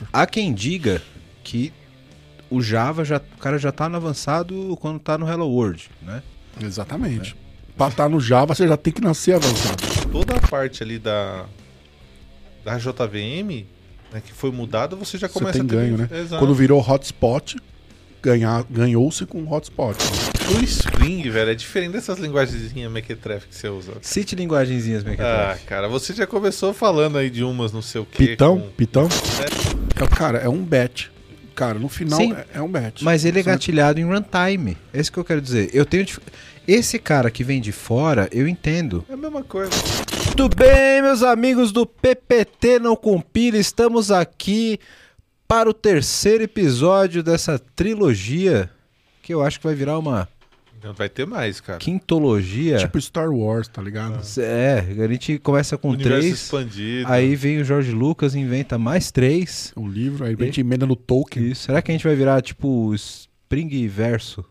Exato. Há quem diga que o Java já, o cara já tá no avançado quando tá no Hello World, né? Exatamente. Pra estar no Java, você já tem que nascer avançado. Toda a parte ali da, da JVM, né, que foi mudada, você já Você começa tem a ter... ganho, né? Exato. Quando virou hotspot, ganhar, ganhou-se com hotspot. O Spring, velho, é diferente dessas linguagenzinhas mequetrefe que você usa. Cite linguagenzinhas, minha Ah, cara, você já começou falando aí de umas não sei o quê. Pitão, com- pitão. É, Cara, é um bet. Cara, no final Sim. é, é um bet. Mas ele é gatilhado em runtime. É isso que eu quero dizer. Eu tenho esse cara que vem de fora, eu entendo. É a mesma coisa. Muito bem, meus amigos do PPT Não Compila, estamos aqui para o terceiro episódio dessa trilogia, que eu acho que vai virar uma Não vai ter mais, cara. quintologia. Tipo Star Wars, tá ligado? É, a gente começa com Universo três, expandido. aí vem o Jorge Lucas e inventa mais três. Um livro, aí a gente emenda no Tolkien. Isso. Será que a gente vai virar tipo Spring Verso?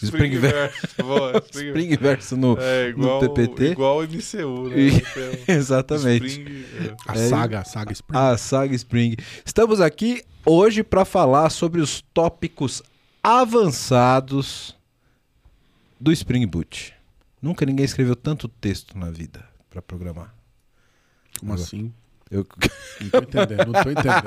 Spring Verso. Spring- Verso no, É igual, no PPT? igual o MCU, né? E- um Exatamente. Spring, é. A É. saga, a saga Spring. A saga Spring. Estamos aqui hoje para falar sobre os tópicos avançados do Spring Boot. Nunca ninguém escreveu tanto texto na vida para programar. Como assim? Eu... Não tô entendendo, não tô entendendo.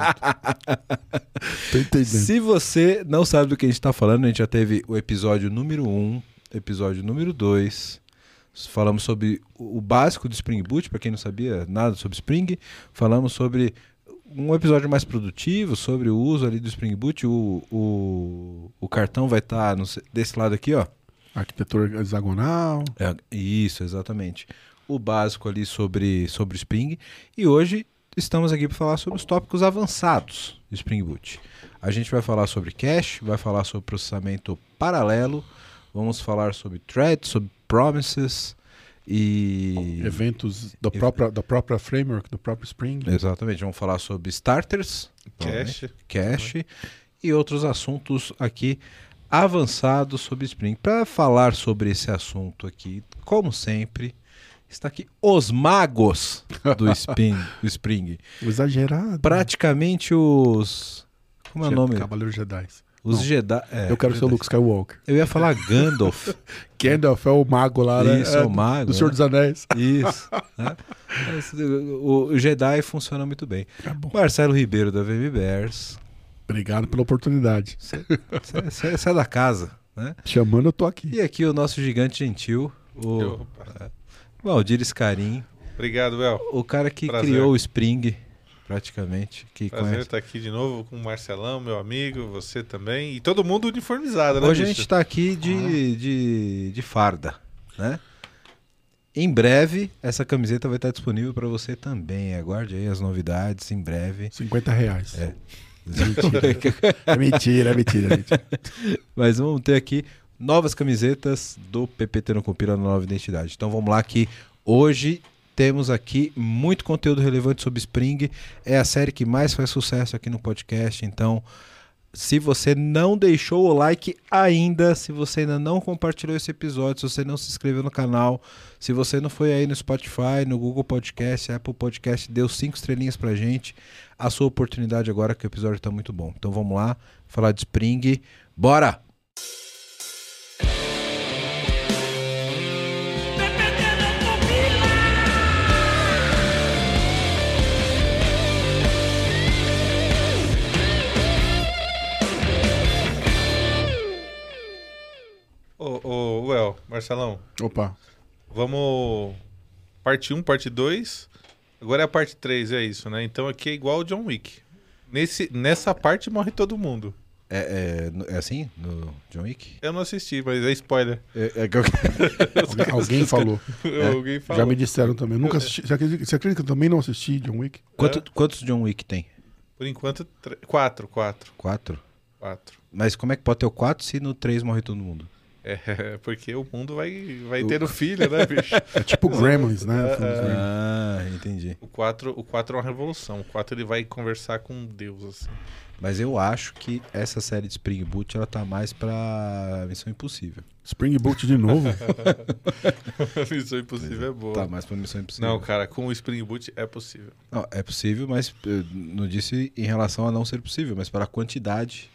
tô entendendo. Se você não sabe do que a gente está falando, a gente já teve o episódio número 1, episódio número 2. Falamos sobre o básico do Spring Boot, para quem não sabia nada sobre Spring. Falamos sobre um episódio mais produtivo, sobre o uso ali do Spring Boot. O, o, o cartão vai estar desse lado aqui, ó. Arquitetura hexagonal. É, isso, exatamente. O básico ali sobre, sobre Spring. E hoje estamos aqui para falar sobre os tópicos avançados do Spring Boot. A gente vai falar sobre cache, vai falar sobre processamento paralelo, vamos falar sobre threads, sobre promises e. Eventos da própria, da própria framework, do próprio Spring. Exatamente, vamos falar sobre starters, Cache. cache e outros assuntos aqui avançados sobre Spring. Para falar sobre esse assunto aqui, como sempre, está aqui os magos do Spring. do Spring. Exagerado. Praticamente os. Como é o nome? Cavaleiro Jedi. Os Não. Jedi. é, Eu quero ser o Jedi. Luke Skywalker. Eu ia falar Gandalf. Gandalf é o mago lá, né? Isso, é o mago, Do Senhor né? dos Anéis. Isso. né? O, Jedi funciona muito bem. Tá. Marcelo Ribeiro da VM Bears. Obrigado pela oportunidade. Você é da casa, né? Chamando, eu tô aqui. E aqui o nosso gigante gentil, o. Valdir Scarim, Obrigado, El. o cara que Prazer. criou o Spring, praticamente. Que Prazer conhece. estar aqui de novo com o Marcelão, meu amigo, você também. E todo mundo uniformizado, né? Hoje a bicho? gente tá aqui de, de, de farda, né? Em breve, essa camiseta vai estar disponível para você também. Aguarde aí as novidades em breve. 50 reais. É. É mentira, é mentira, é mentira. Mas vamos ter aqui novas camisetas do PPT no Compila na nova identidade. Então vamos lá que hoje temos aqui muito conteúdo relevante sobre Spring. É a série que mais faz sucesso aqui no podcast. Então, se você não deixou o like ainda, se você ainda não compartilhou esse episódio, se você não se inscreveu no canal, se você não foi aí no Spotify, no Google Podcast, Apple Podcast, deu cinco estrelinhas pra gente. A sua oportunidade agora que o episódio tá muito bom. Então vamos lá, falar de Spring. Bora! Ô, ô, Well, Marcelão, Opa. vamos. Parte 1, parte 2. Agora é a parte 3, é isso, né? Então aqui é igual o John Wick. Nesse, nessa parte morre todo mundo. É, é, é assim no John Wick? Eu não assisti, mas é spoiler. É, é que eu- Alguém, alguém falou. Alguém falou. Já me disseram também. Eu nunca assisti. Você acredita, você acredita que eu também não assisti John Wick? Quanto- Quantos John Wick tem? Por enquanto, tre- quatro, quatro, Quatro? quatro. Mas como é que pode ter o quatro se no três morre todo mundo? É, porque o mundo vai, vai ter o filho, né, bicho? É tipo Gremlins, né? É, é. Gremlins. Ah, entendi. O 4, o 4 é uma revolução. O 4 ele vai conversar com Deus, assim. Mas eu acho que essa série de Spring Boot ela tá mais pra Missão Impossível. Spring Boot de novo. Missão Impossível é boa. Tá mais pra Missão Impossível. Não, cara, com o Spring Boot é possível. Não, é possível, mas eh, não disse em relação a não ser possível, mas para a quantidade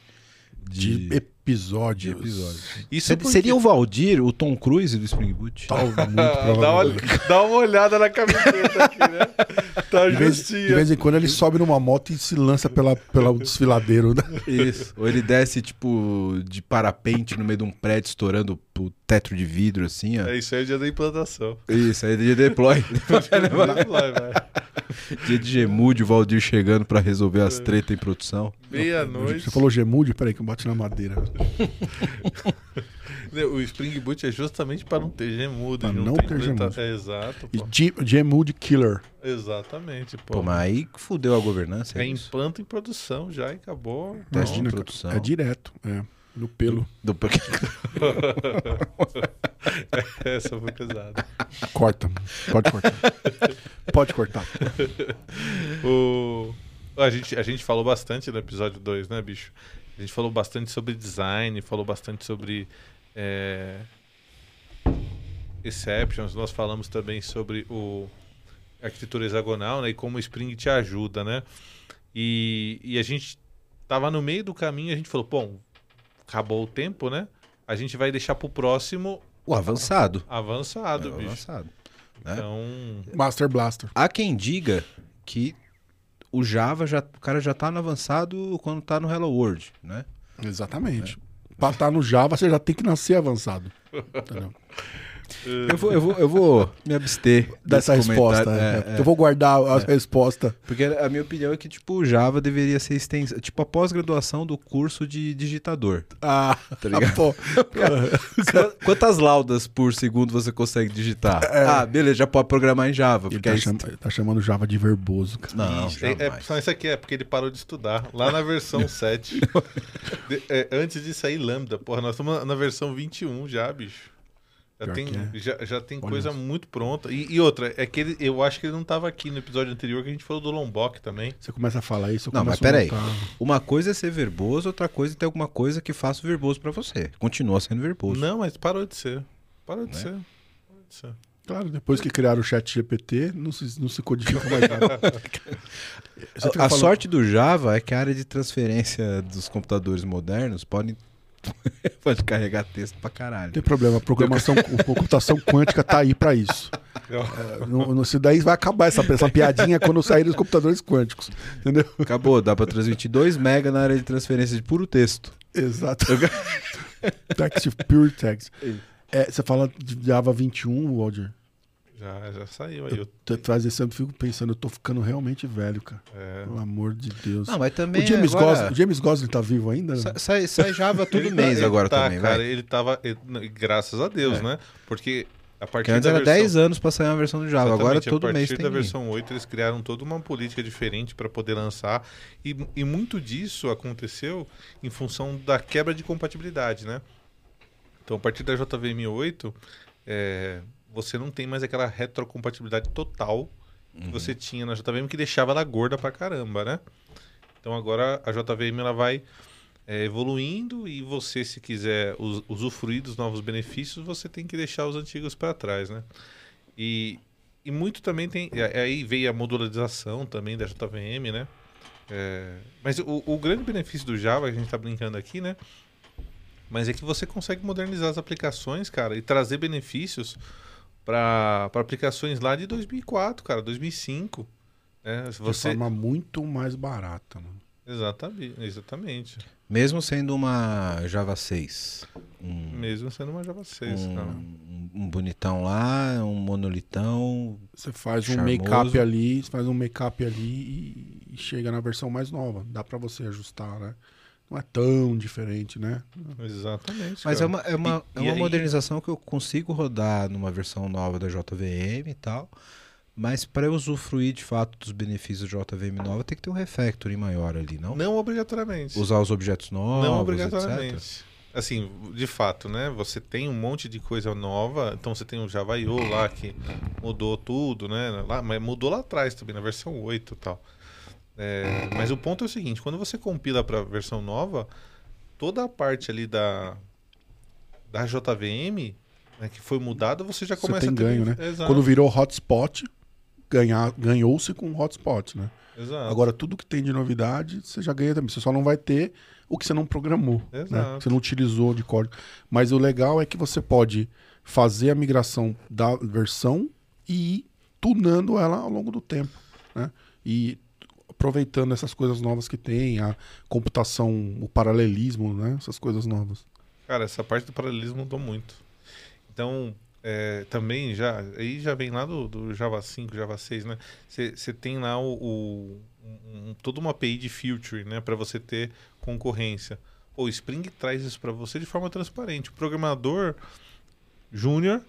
de, De episódios. de episódios. Isso porque- Seria o Valdir, o Tom Cruise do Spring Boot? Tal, muito dá, uma, provavelmente. dá uma olhada na camiseta aqui, né? Tá De vez, de vez em quando ele sobe numa moto e se lança pela, pelo desfiladeiro. Né? Isso. Ou ele desce, tipo, de parapente no meio de um prédio, estourando o teto de vidro, assim, ó. É isso aí é o dia da implantação. Isso, aí é dia de deploy. Vai, vai, vai. dia de Gemude, o Valdir chegando pra resolver as tretas em produção. Meia-noite. Você falou Gemude? Peraí que eu bati na madeira. O Spring Boot é justamente para não ter gemudo. Pra de não ter gemudo. É, exato, pô. Ge- Gemude Killer. Exatamente, pô. Pô, mas aí que fudeu a governança. É É implanta em produção já e acabou. Teste de introdução. É direto. É. No pelo. Do... Essa foi pesada. Corta. Pode cortar. Pode cortar. O... A, gente, a gente falou bastante no episódio 2, né, bicho? A gente falou bastante sobre design, falou bastante sobre é, exceptions. Nós falamos também sobre o a arquitetura hexagonal, né? E como o Spring te ajuda, né? E, e a gente tava no meio do caminho a gente falou, bom, acabou o tempo, né? A gente vai deixar pro próximo O avançado. avançado, É, o bicho. avançado. né? Então, Master Blaster. Há quem diga que o Java já, o cara já tá no avançado quando tá no Hello World, né? Exatamente. Pra estar no Java, você já tem que nascer avançado. Entendeu? Eu vou, eu vou, eu vou me abster Dessa resposta. é. É, é. Eu vou guardar a resposta. Porque a minha opinião é que, tipo, o Java deveria ser extensa, tipo a pós-graduação do curso de digitador. Ah, Tá ligado? pô. Qu- Quantas laudas por segundo você consegue digitar? Ah, beleza, já pode programar em Java. Ele Porque tá, aí... cham- tá chamando Java de verboso, cara. Não, é, é, só isso aqui é porque ele parou de estudar. Lá na versão 7. de- é, antes de sair Lambda. Porra, nós estamos na versão 21 já, bicho. Já tem, é. já, já tem Olha coisa isso. muito pronta. E, e outra, é que ele, eu acho que ele não estava aqui no episódio anterior que a gente falou do Lombok também. Você começa a falar isso, eu Não, mas peraí. Uma coisa é ser verboso, outra coisa é ter alguma coisa que faça o verboso pra você. Continua sendo verboso. Não, mas parou de ser. Parou de Né? ser. Parou de ser. Claro, depois que criaram o chat GPT, não se, não se codifica mais nada. A, falando- sorte do Java é que a área de transferência dos computadores modernos pode, pode carregar texto pra Não caralho. tem problema, a programação, a computação quântica tá aí pra isso. É, não, isso daí vai acabar essa, essa piadinha quando sair os computadores quânticos. Entendeu? Acabou, dá pra transmitir 2 mega na área de transferência de puro texto. Exato. Text Pure Text. É, você fala de Java 21, Walter. Já, já saiu aí. Eu, Tu Faz esse ano eu fico pensando, eu tô ficando realmente velho, cara. é, Pelo amor de Deus. Não, mas também o James, agora- Gosling, o James Gosling tá vivo ainda? Sa- Sai, sai Java todo Ele mês tá- agora tá, também, cara, vai. Ele tava. ele- graças a Deus, É. né? Porque a partir antes da era versão, 10 anos pra sair uma versão do Java, agora Exatamente, todo a mês partir tem. da versão 8 eles criaram toda uma política diferente para poder lançar e, e muito disso aconteceu em função da quebra de compatibilidade, né? Então a partir da JVM 8 é, você não tem mais aquela retrocompatibilidade total que Uhum. você tinha na JVM que deixava ela gorda pra caramba, né? Então agora a JVM ela vai é, evoluindo e você se quiser us- usufruir dos novos benefícios você tem que deixar os antigos para trás, né? E, e muito também tem. Aí veio a modularização também da JVM, né? É, mas o, o grande benefício do Java, que a gente está brincando aqui, né? Mas é que você consegue modernizar as aplicações, cara, e trazer benefícios para aplicações lá de 2004, cara, 2005. Né? Se De Você... forma muito mais barata, mano. Exatamente, exatamente. Mesmo sendo uma Java 6. Um, Mesmo sendo uma Java 6, um, cara. um bonitão lá, um monolitão. Você faz um make-up ali, você faz um make-up ali e, e chega na versão mais nova. Dá pra você ajustar, né? Não é tão diferente, né? Exatamente. Mas cara. é uma, é uma, E- é uma aí- modernização que eu consigo rodar numa versão nova da JVM e tal. Mas para eu usufruir de fato dos benefícios da JVM nova, tem que ter um refactoring maior ali, não? Não obrigatoriamente. Usar os objetos novos, não etc. obrigatoriamente. assim, de fato, né? Você tem um monte de coisa nova. Então você tem o Java.io lá que mudou tudo, né? Lá, mas mudou lá atrás também, na versão 8 e tal. É, mas o ponto é o seguinte: quando você compila para a versão nova, toda a parte ali da, da JVM né, que foi mudada, você já começa você tem a ter ganho, né? Exato. Quando virou hotspot, ganhou-se com hotspot, né? Exato. Agora, tudo que tem de novidade, você já ganha também. Você só não vai ter o que você não programou, né? Exato. Que você não utilizou de código. Mas o legal é que você pode fazer a migração da versão e ir tunando ela ao longo do tempo, né? E aproveitando essas coisas novas que tem, a computação, o paralelismo, né? Essas coisas novas. Cara, essa parte do paralelismo mudou muito. Então, é, também já. Aí já vem lá do, do Java 5, Java 6, né? Você tem lá o, o um, toda uma API de filtering, né? Para você ter concorrência. O Spring traz isso para você de forma transparente. O programador júnior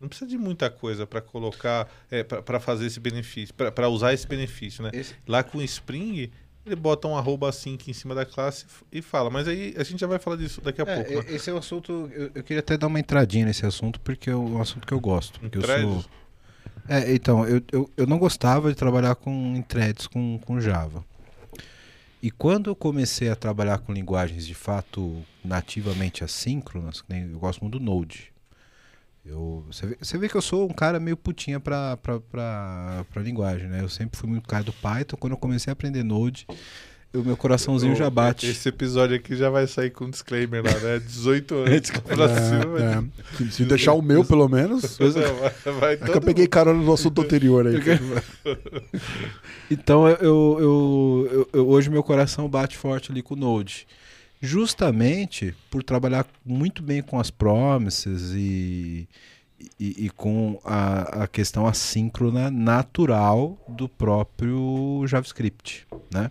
não precisa de muita coisa para colocar, é, para fazer esse benefício, para usar esse benefício, né? Esse- Lá com o Spring, ele bota um arroba sync em cima da classe e fala. Mas aí a gente já vai falar disso daqui a É, pouco. né? Esse é um assunto. Eu, eu queria até dar uma entradinha nesse assunto, porque é um assunto que eu gosto. Porque eu sou. É, então, eu, eu, eu não gostava de trabalhar com em threads com, com Java. E quando eu comecei a trabalhar com linguagens de fato nativamente assíncronas, eu gosto muito do Node. Eu, você, vê, você vê que eu sou um cara meio putinha pra, pra, pra, pra linguagem, né? Eu sempre fui muito cara do Python. Quando eu comecei a aprender Node, o meu coraçãozinho já bate. Esse episódio aqui já vai sair com um disclaimer lá, né? 18 anos pra cima. vai- É, é. Se- deixar o meu, pelo menos. Pois é, vai, vai É que eu peguei carona no assunto anterior aí. Então eu, eu, eu- eu- hoje meu coração bate forte ali com o Node. Justamente por trabalhar muito bem com as promises e, e, e com a, a questão assíncrona natural do próprio JavaScript, né?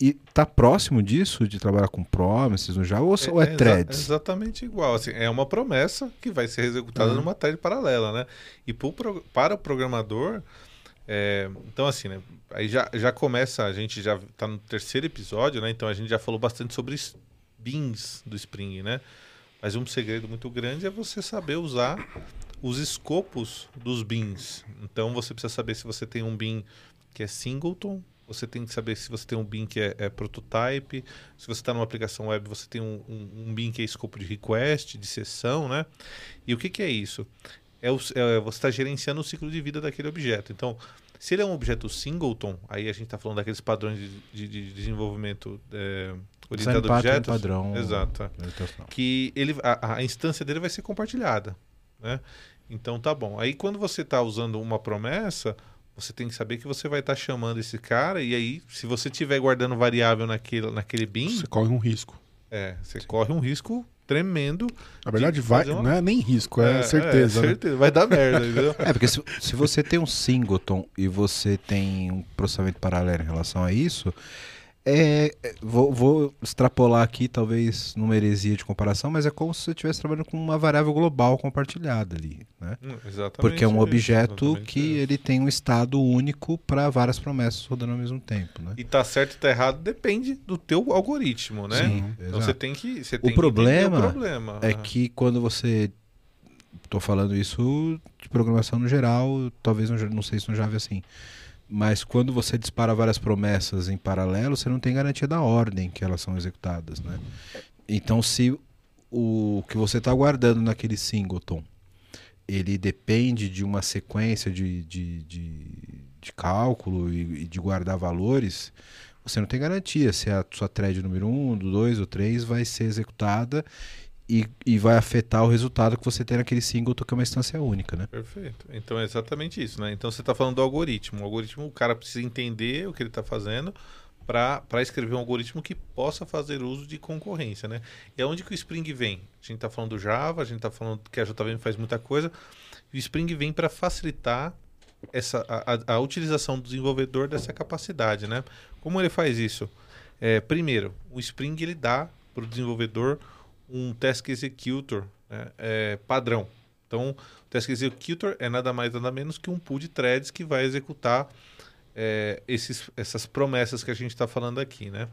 E tá próximo disso de trabalhar com promises no Java ou, ou é, exa- threads? exatamente igual. Assim, é uma promessa que vai ser executada Uhum. numa thread paralela, né? E pro- para o programador, é, então assim, né? Aí já, já começa, a gente já tá no terceiro episódio, né? Então a gente já falou bastante sobre beans do Spring, né? Mas um segredo muito grande é você saber usar os escopos dos beans. Então você precisa saber se você tem um bean que é singleton, você tem que saber se você tem um bin que é, é prototype, se você está numa aplicação web, você tem um, um, um bin que é escopo de request, de sessão, né? E o que, que é isso? É, o, é você está gerenciando o ciclo de vida daquele objeto. Então, se ele é um objeto singleton, aí a gente está falando daqueles padrões de, de- de desenvolvimento é, orientado a objetos. padrão. Exato. Que ele, a, a instância dele vai ser compartilhada, né? Então tá bom. Aí quando você está usando uma promessa, você tem que saber que você vai estar chamando esse cara e aí, se você estiver guardando variável naquele, naquele bin, Você corre um risco. é, você corre um risco tremendo. Na verdade, de vai, uma- não é nem risco, é, certeza. É, né? certeza. Vai dar merda, entendeu? É, porque se, se você tem um singleton e você tem um processamento paralelo em relação a isso, é, é, vou, vou extrapolar aqui, talvez numa heresia de comparação, mas é como se você estivesse trabalhando com uma variável global compartilhada ali, né? Hum, Exatamente. Porque é um isso, objeto exatamente que isso. ele tem um estado único para várias promessas rodando ao mesmo tempo, né? E tá certo e tá errado depende do teu algoritmo, né? Sim, então exato. você tem que. Você tem que problema entender o problema. É Ah. que quando você. Tô falando isso de programação no geral, talvez Ja- não sei se no Java é assim. Mas quando você dispara várias promessas em paralelo, você não tem garantia da ordem que elas são executadas, né? Então, se o que você está guardando naquele singleton, ele depende de uma sequência de, de, de, de cálculo e, e de guardar valores, você não tem garantia se a sua thread número 1, do 2 ou 3 vai ser executada e, e vai afetar o resultado que você tem naquele singleton que é uma instância única, né? Perfeito. Então é exatamente isso, né? Então você está falando do algoritmo. O algoritmo, o cara precisa entender o que ele está fazendo para escrever um algoritmo que possa fazer uso de concorrência, né? E aonde que o Spring vem? A gente está falando do Java, a gente está falando que a JVM faz muita coisa. E o Spring vem para facilitar essa, a, a- a utilização do desenvolvedor dessa capacidade, né? Como ele faz isso? É, primeiro, o Spring ele dá para o desenvolvedor um task executor né, é, padrão. Então, o task executor é nada mais nada menos que um pool de threads que vai executar é, esses, essas promessas que a gente está falando aqui, né?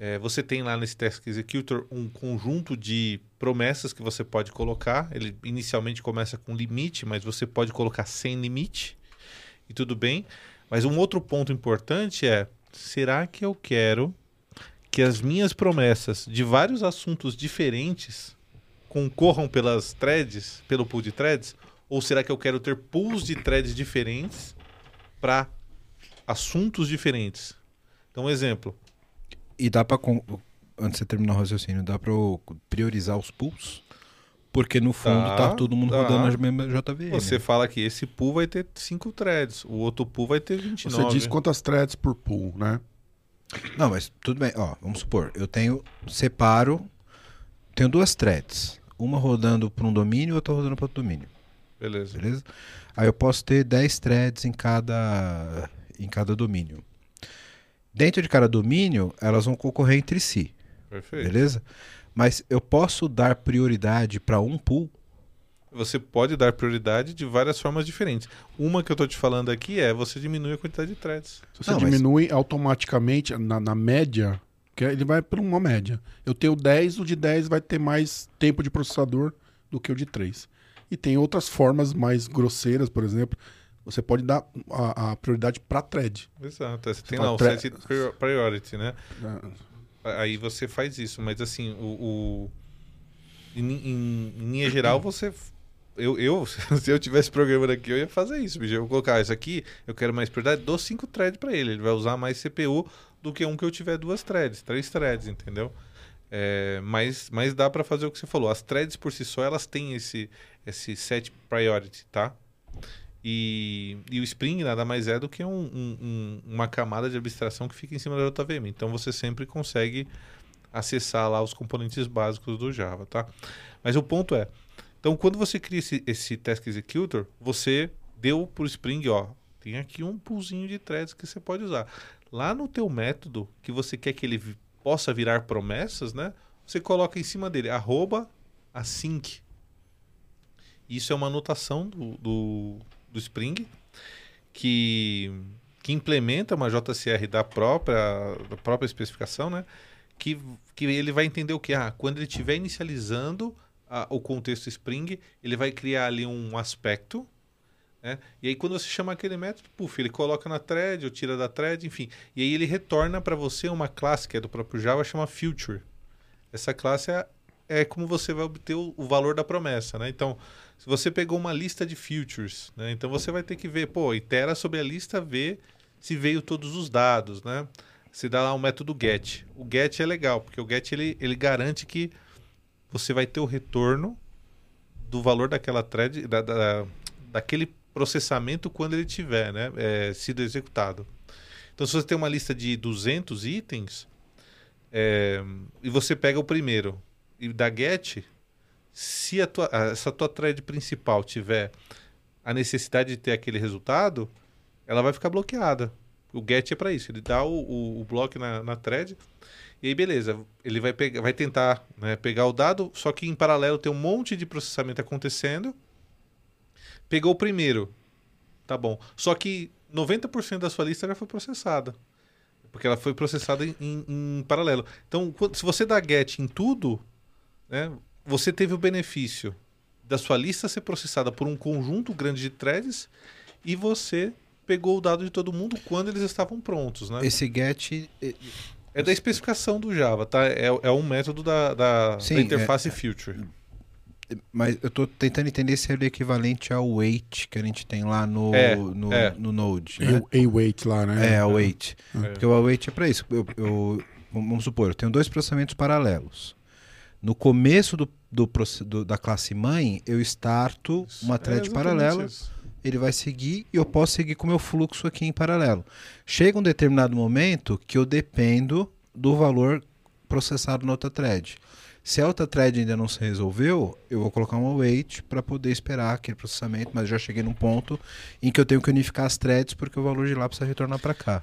É, você tem lá nesse Task Executor um conjunto de promessas que você pode colocar. Ele inicialmente começa com limite, mas você pode colocar sem limite e tudo bem. Mas um outro ponto importante é: será que eu quero que as minhas promessas de vários assuntos diferentes concorram pelas threads, pelo pool de threads? Ou será que eu quero ter pools de threads diferentes para assuntos diferentes? Então, um exemplo. E dá para antes de você terminar o raciocínio, dá para priorizar os pools? Porque no fundo tá, tá todo mundo tá. rodando as mesmas JVM. Você fala que esse pool vai ter 5 threads, o outro pool vai ter 29. Você diz quantas threads por pool, né? Não, mas tudo bem. Ó, vamos supor, eu tenho separo, tenho duas threads, uma rodando para um domínio e outra rodando para outro domínio. Beleza. Beleza? Aí eu posso ter 10 threads em cada em cada domínio. Dentro de cada domínio, elas vão concorrer entre si. Perfeito. Beleza? Mas eu posso dar prioridade para um pool? Você pode dar prioridade de várias formas diferentes. Uma que eu estou te falando aqui é você diminui a quantidade de threads. Você Não, diminui mas... automaticamente na, na média, que ele vai por uma média. Eu tenho 10, o de 10 vai ter mais tempo de processador do que o de 3. E tem outras formas mais grosseiras, por exemplo. Você pode dar a, a prioridade para thread. Exato. Você tem lá o set priority, né? É. Aí você faz isso. Mas assim, o, o... Em, em, em linha geral, você eu, eu, se eu tivesse programando aqui, eu ia fazer isso, bicho. Eu vou colocar isso aqui, eu quero mais prioridade, dou cinco threads para ele. Ele vai usar mais CPU do que um que eu tiver duas threads, três threads, entendeu? É, mas, mas dá para fazer o que você falou. As threads por si só, elas têm esse, esse set priority, tá? E, e o Spring nada mais é do que um, um, uma camada de abstração que fica em cima da JVM. Então você sempre consegue acessar lá os componentes básicos do Java, tá? Mas o ponto é, então quando você cria esse, esse Task Executor, você deu para o Spring, ó, tem aqui um poolzinho de threads que você pode usar. Lá no teu método, que você quer que ele possa virar promessas, né? Você coloca em cima dele, arroba async. Isso é uma anotação do, do, do Spring que, que implementa uma JCR da própria, da própria especificação, né? Que, que ele vai entender o que? Ah, quando ele estiver inicializando a, o contexto Spring, ele vai criar ali um aspecto né? E aí quando você chama aquele método, puf, ele coloca na thread ou tira da thread, enfim. E aí ele retorna para você uma classe que é do próprio Java, chama future. Essa classe é, é como você vai obter o, o, valor da promessa, né? Então, se você pegou uma lista de futures, né? Então você vai ter que ver, pô, itera sobre a lista, ver se veio todos os dados, né? Se dá lá um método get. O get é legal, porque o get ele, ele garante que você vai ter o retorno do valor daquela thread, da, da, daquele processamento quando ele tiver né, é, sido executado. Então, se você tem uma lista de 200 itens é, e você pega o primeiro e dá get, se a tua, essa tua thread principal tiver a necessidade de ter aquele resultado, ela vai ficar bloqueada. O get é para isso, ele dá o, o, o bloco na, na thread e aí beleza, ele vai, pegar, vai tentar né, pegar o dado, só que em paralelo tem um monte de processamento acontecendo Pegou o primeiro. Tá bom. Só que 90% da sua lista já foi processada. Porque ela foi processada em, em, paralelo. Então, se você dá get em tudo, né, você teve o benefício da sua lista ser processada por um conjunto grande de threads e você pegou o dado de todo mundo quando eles estavam prontos, né? Esse get é da especificação do Java, tá? É, é um método da, da, Sim, da interface é, future. Mas eu estou tentando entender se ele é equivalente ao weight que a gente tem lá no, é, no, é. no Node. Né? A-weight lá, né? É, a weight. É. Porque o await é para isso. Eu, eu, vamos supor, eu tenho dois processamentos paralelos. No começo do, do, do da classe mãe, eu starto uma é thread paralela. Isso. Ele vai seguir e eu posso seguir com o meu fluxo aqui em paralelo. Chega um determinado momento que eu dependo do valor processado na outra thread. Se a outra thread ainda não se resolveu, eu vou colocar uma wait para poder esperar aquele processamento, mas já cheguei num ponto em que eu tenho que unificar as threads porque o valor de lá precisa retornar para cá.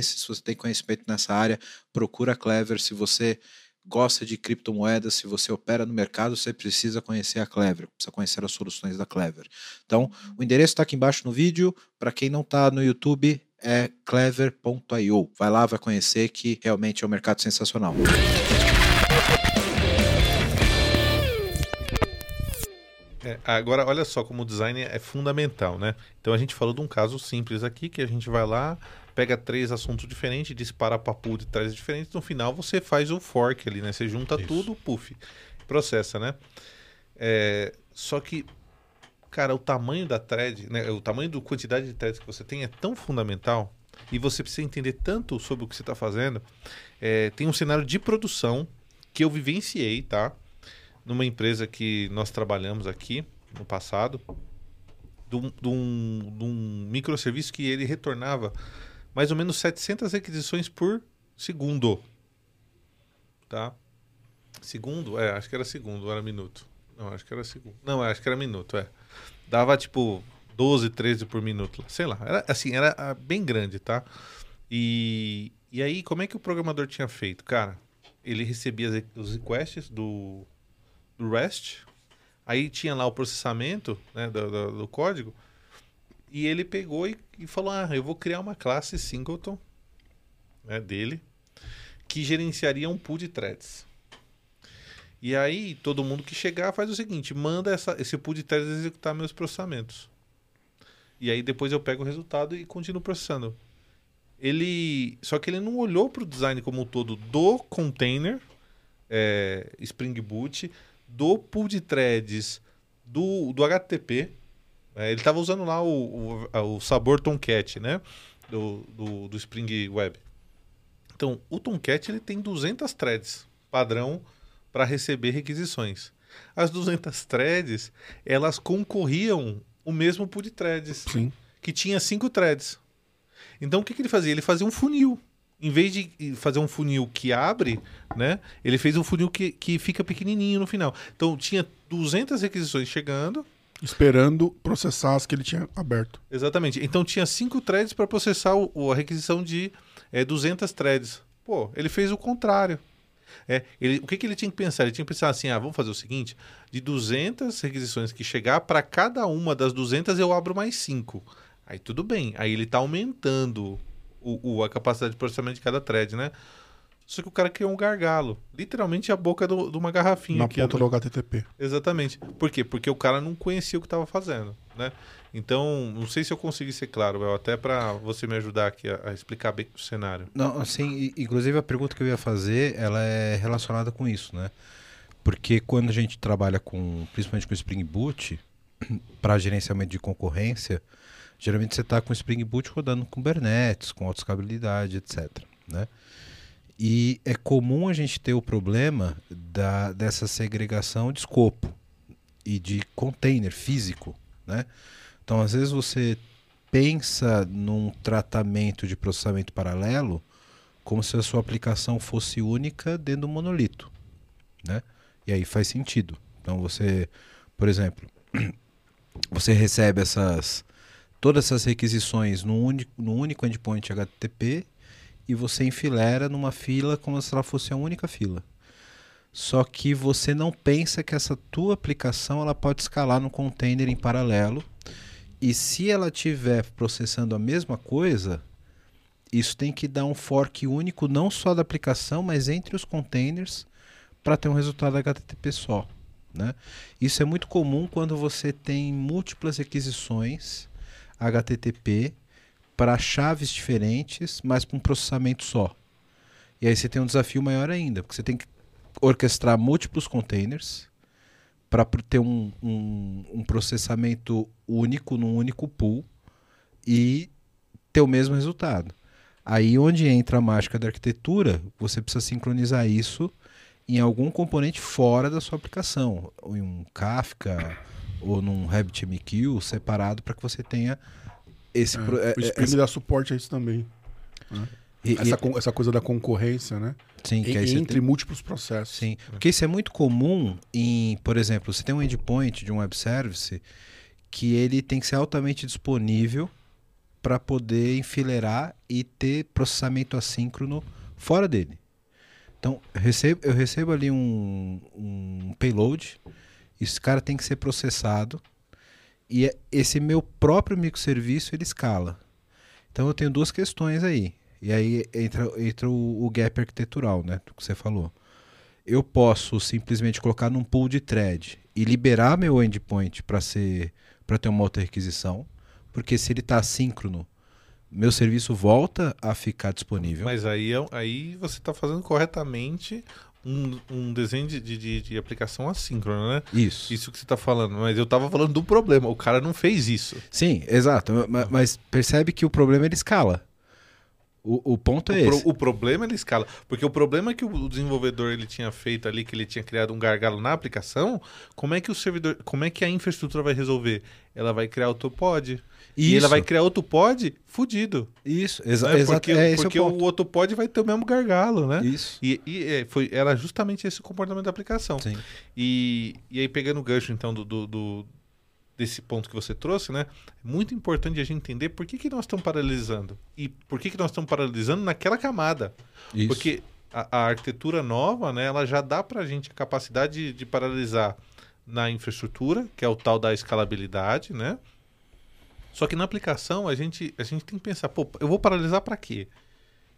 se você tem conhecimento nessa área, procura a Clever. Se você gosta de criptomoedas, se você opera no mercado, você precisa conhecer a Clever, precisa conhecer as soluções da Clever. Então, o endereço está aqui embaixo no vídeo. Para quem não está no YouTube, é clever.io. Vai lá, vai conhecer que realmente é um mercado sensacional. É, agora, olha só como o design é fundamental, né? Então a gente falou de um caso simples aqui, que a gente vai lá, pega três assuntos diferentes, dispara papu de três diferentes, no final você faz o fork ali, né? Você junta Isso. tudo, puff, processa, né? É, só que, cara, o tamanho da thread, né? O tamanho da quantidade de threads que você tem é tão fundamental e você precisa entender tanto sobre o que você está fazendo. É, tem um cenário de produção que eu vivenciei, tá? Numa empresa que nós trabalhamos aqui no passado, de um, de um, de um microserviço que ele retornava mais ou menos 700 requisições por segundo. Tá? Segundo? É, acho que era segundo, era minuto. Não, acho que era segundo. Não, acho que era minuto, é. Dava tipo 12, 13 por minuto. Sei lá. Era assim, era ah, bem grande, tá? E, e aí, como é que o programador tinha feito? Cara, ele recebia os requests do, do REST, aí tinha lá o processamento né, do, do- do código, e ele pegou e, e falou: Ah, eu vou criar uma classe singleton né, dele que gerenciaria um pool de threads. E aí, todo mundo que chegar faz o seguinte: manda essa, esse pool de threads executar meus processamentos. E aí, depois eu pego o resultado e continuo processando. Ele. Só que ele não olhou para o design como um todo do container, é, Spring Boot, do pool de threads, do, do HTTP. É, ele estava usando lá o, o, o sabor Tomcat, né? Do, do, do Spring Web. Então, o Tomcat ele tem 200 threads padrão para receber requisições. As 200 threads, elas concorriam o mesmo pool de threads, Sim. que tinha cinco threads. Então, o que, que ele fazia? Ele fazia um funil. Em vez de fazer um funil que abre, né? Ele fez um funil que, que fica pequenininho no final. Então, tinha 200 requisições chegando, Esperando processar as que ele tinha aberto. Exatamente. Então tinha cinco threads para processar o, o- a requisição de é, 200 threads. Pô, ele fez o contrário. É, ele, o que, que ele tinha que pensar? Ele tinha que pensar assim: ah, vamos fazer o seguinte: de 200 requisições que chegar, para cada uma das 200 eu abro mais cinco. Aí tudo bem. Aí ele está aumentando o, o- a capacidade de processamento de cada thread, né? Só que o cara criou um gargalo. Literalmente a boca do- de uma garrafinha. Na aqui, ponta do HTTP. Exatamente. Por quê? Porque o cara não conhecia o que estava fazendo, né? Então, não sei se eu consegui ser claro, Bel, até para você me ajudar aqui a, a explicar bem o cenário. Não, assim, i- inclusive a pergunta que eu ia fazer, ela é relacionada com isso, né? Porque quando a gente trabalha com, principalmente com Spring Boot, para gerenciamento de concorrência, geralmente você está com Spring Boot rodando com Kubernetes, com autoescalabilidade, etc. Né? E é comum a gente ter o problema da, dessa segregação de escopo e de container físico, né? Então, às vezes você pensa num tratamento de processamento paralelo como se a sua aplicação fosse única dentro do monolito, né? E aí faz sentido. Então você, por exemplo, você recebe essas todas essas requisições no único, no único endpoint HTTP e você enfilera numa fila como se ela fosse a única fila. Só que você não pensa que essa tua aplicação ela pode escalar no container em paralelo. E se ela estiver processando a mesma coisa, isso tem que dar um fork único não só da aplicação, mas entre os containers para ter um resultado HTTP só. Né? Isso é muito comum quando você tem múltiplas requisições HTTP para chaves diferentes, mas para um processamento só. E aí você tem um desafio maior ainda, porque você tem que orquestrar múltiplos containers para ter um, um, um processamento único num único pool e ter o mesmo resultado. Aí onde entra a mágica da arquitetura, você precisa sincronizar isso em algum componente fora da sua aplicação, ou em um Kafka ou num RabbitMQ separado para que você tenha esse É, pro- é, o Spring essa- dá suporte a isso também. e- e- Essa, con- essa coisa da concorrência, né? sim, que você entre tem- múltiplos processos. Sim, porque isso é muito comum em, por exemplo, você tem um endpoint de um web service que ele tem que ser altamente disponível para poder enfileirar e ter processamento assíncrono fora dele. Então, eu recebo, eu recebo ali um, um payload, esse cara tem que ser processado e é- esse meu próprio microserviço ele escala. Então eu tenho duas questões aí. E aí entra, entra o, o gap arquitetural, né? Do que você falou. Eu posso simplesmente colocar num pool de thread e liberar meu endpoint para ser para ter uma outra requisição, porque se ele está assíncrono, meu serviço volta a ficar disponível. Mas aí, é- aí você está fazendo corretamente um, um desenho de, de- de- aplicação assíncrona, né? Isso. Isso que você está falando. Mas eu estava falando do problema. O cara não fez isso. Sim, exato. Ma- Mas, percebe que o problema ele escala. O, o ponto é O, pro- esse. o problema ele escala. Porque o problema é que o desenvolvedor ele tinha feito ali, que ele tinha criado um gargalo na aplicação, como é que o servidor, como é que a infraestrutura vai resolver? Ela vai criar outro pod. E Isso. ela vai criar outro pod fudido. Isso, exa né? Porque, é porque o o, ponto. outro pod vai ter o mesmo gargalo, né? Isso. E, e, é, foi, era justamente esse o comportamento da aplicação. Sim. E, e aí, pegando o gancho, então, do, do- do- desse ponto que você trouxe, né? É muito importante a gente entender por que, que nós estamos paralisando. E por que, que nós estamos paralisando naquela camada. Isso. Porque a, a arquitetura nova, né? Ela já dá para a gente a capacidade de, de paralisar na infraestrutura, que é o tal da escalabilidade, né? Só que na aplicação, a gente, a gente tem que pensar, pô, eu vou paralisar para quê?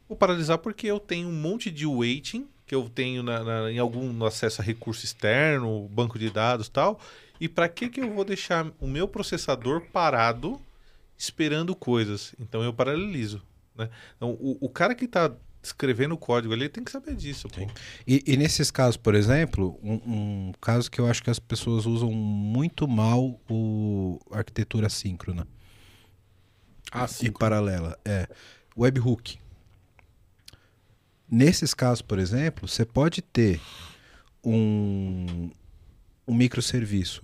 Vou paralisar porque eu tenho um monte de waiting que eu tenho na, na- em algum acesso a recurso externo, banco de dados tal. E para que, que eu vou deixar o meu processador parado esperando coisas? Então eu paralelizo. Né? Então, o, o cara que está escrevendo o código ali tem que saber disso. E, e nesses casos, por exemplo, um, um caso que eu acho que as pessoas usam muito mal o arquitetura síncrona Ah, e paralela é. Webhook. Nesses casos, por exemplo, você pode ter um, um microserviço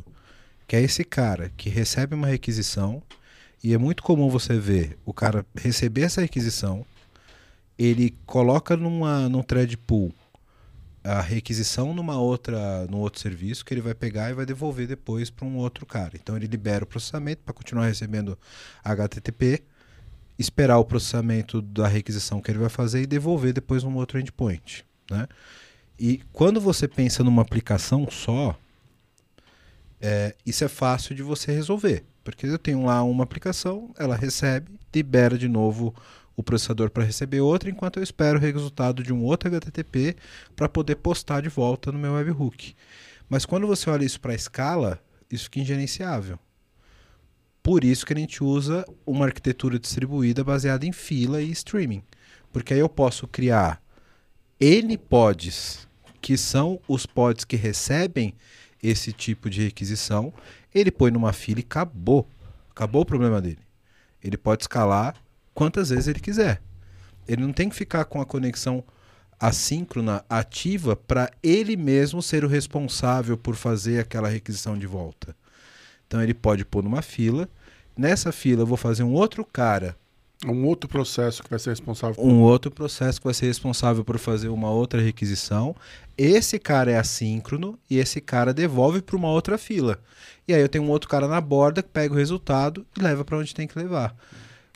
que é esse cara que recebe uma requisição e é muito comum você ver o cara receber essa requisição, ele coloca numa, num thread pool a requisição numa outra, num outro serviço que ele vai pegar e vai devolver depois para um outro cara. Então ele libera o processamento para continuar recebendo HTTP, esperar o processamento da requisição que ele vai fazer e devolver depois num outro endpoint, né? E quando você pensa numa aplicação só, é, isso é fácil de você resolver, porque eu tenho lá uma aplicação, ela recebe, libera de novo o processador para receber outra, enquanto eu espero o resultado de um outro HTTP para poder postar de volta no meu webhook. Mas quando você olha isso para escala, isso fica ingerenciável. Por isso que a gente usa uma arquitetura distribuída baseada em fila e streaming. Porque aí eu posso criar N pods, que são os pods que recebem esse tipo de requisição. Ele põe numa fila e acabou. Acabou o problema dele. Ele pode escalar quantas vezes ele quiser. Ele não tem que ficar com a conexão assíncrona ativa para ele mesmo ser o responsável por fazer aquela requisição de volta. Então ele pode pôr numa fila. Nessa fila eu vou fazer um outro cara, Um outro processo que vai ser responsável por um outro processo que vai ser responsável por fazer uma outra requisição. Esse cara é assíncrono e esse cara devolve para uma outra fila. E aí eu tenho um outro cara na borda que pega o resultado e leva para onde tem que levar.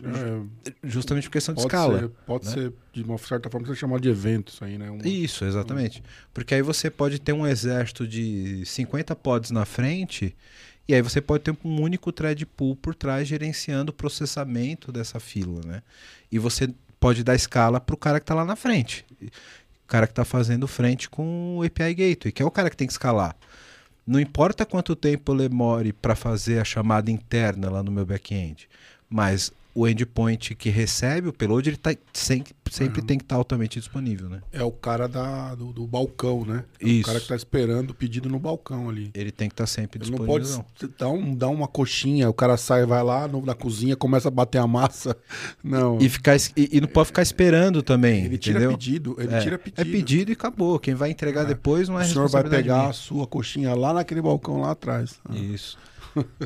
É, Justamente por questão de pode escala. ser, pode né? ser, de uma certa forma, ser chamado de evento isso aí, né? Um- Isso, exatamente. Porque aí você pode ter um exército de 50 pods na frente e aí você pode ter um único thread pool por trás gerenciando o processamento dessa fila, né? E você pode dar escala para o cara que está lá na frente. O cara que está fazendo frente com o API Gateway, que é o cara que tem que escalar. Não importa quanto tempo eu demore para fazer a chamada interna lá no meu back-end, mas o endpoint que recebe o payload, ele tá sempre, sempre Uhum. tem que estar altamente disponível, né? É o cara da, do, do balcão, né? É Isso. O cara que tá esperando o pedido no balcão ali. Ele tem que estar sempre Ele não disponível. pode não. dar, um, dar uma coxinha, o cara sai, vai lá no- na cozinha, começa a bater a massa. Não. E, ficar, e, e não pode ficar esperando também, ele tira entendeu? pedido, ele é, tira pedido. é pedido e acabou. Quem vai entregar É. depois não é O senhor vai pegar minha. a sua coxinha lá naquele balcão lá atrás. Ah. Isso.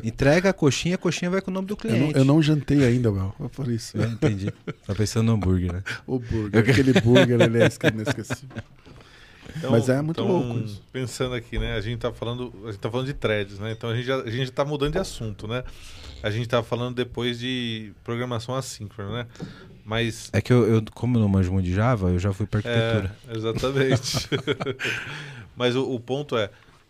Entrega a coxinha, a coxinha vai com o nome do Eu não, cliente. eu não jantei ainda, Bel. É por isso. Eu entendi. Tá pensando no hambúrguer, né? O burger. Aquele burger, ele é esque- inesquecível. Então- Mas é muito então, louco isso. Pensando aqui, né? A gente tá falando, a gente tá falando de threads, né? Então a gente já, a gente tá mudando de assunto, né? A gente tá falando depois de programação assíncrona, né? Mas É que eu, eu, como eu não manjo muito de Java, eu já fui pra é, arquitetura. exatamente. Mas o, o ponto é,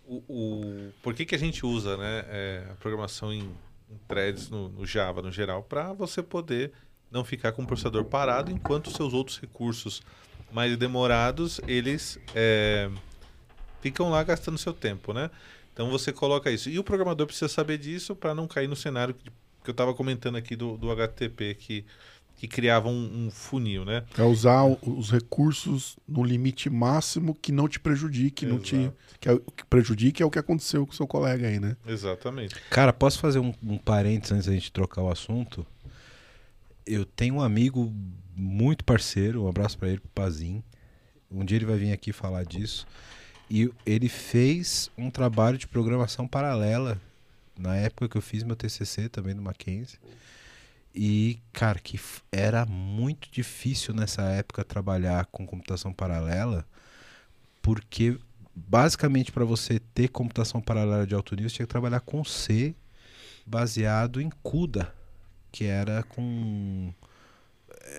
o, o- por que, que a gente usa, né, é, a programação em, em threads no, no Java no geral, para você poder não ficar com o processador parado enquanto seus outros recursos mais demorados eles é, ficam lá gastando seu tempo, né? Então você coloca isso. E o programador precisa saber disso para não cair no cenário que, que eu estava comentando aqui do, do HTTP, que, que criava um, um funil, né? É usar o- os recursos no limite máximo que não te prejudique, não te, Exato. que, é, o que prejudique é o que aconteceu com o seu colega aí, né? Exatamente. Cara, posso fazer um, um parênteses antes da gente trocar o assunto? Eu tenho um amigo muito parceiro, um abraço pra ele, pro Pazin. Um dia ele vai vir aqui falar disso. E ele fez um trabalho de programação paralela na época que eu fiz meu TCC também no Mackenzie. E, cara, que era muito difícil nessa época trabalhar com computação paralela, porque basicamente para você ter computação paralela de alto nível, você tinha que trabalhar com C baseado em CUDA, que era com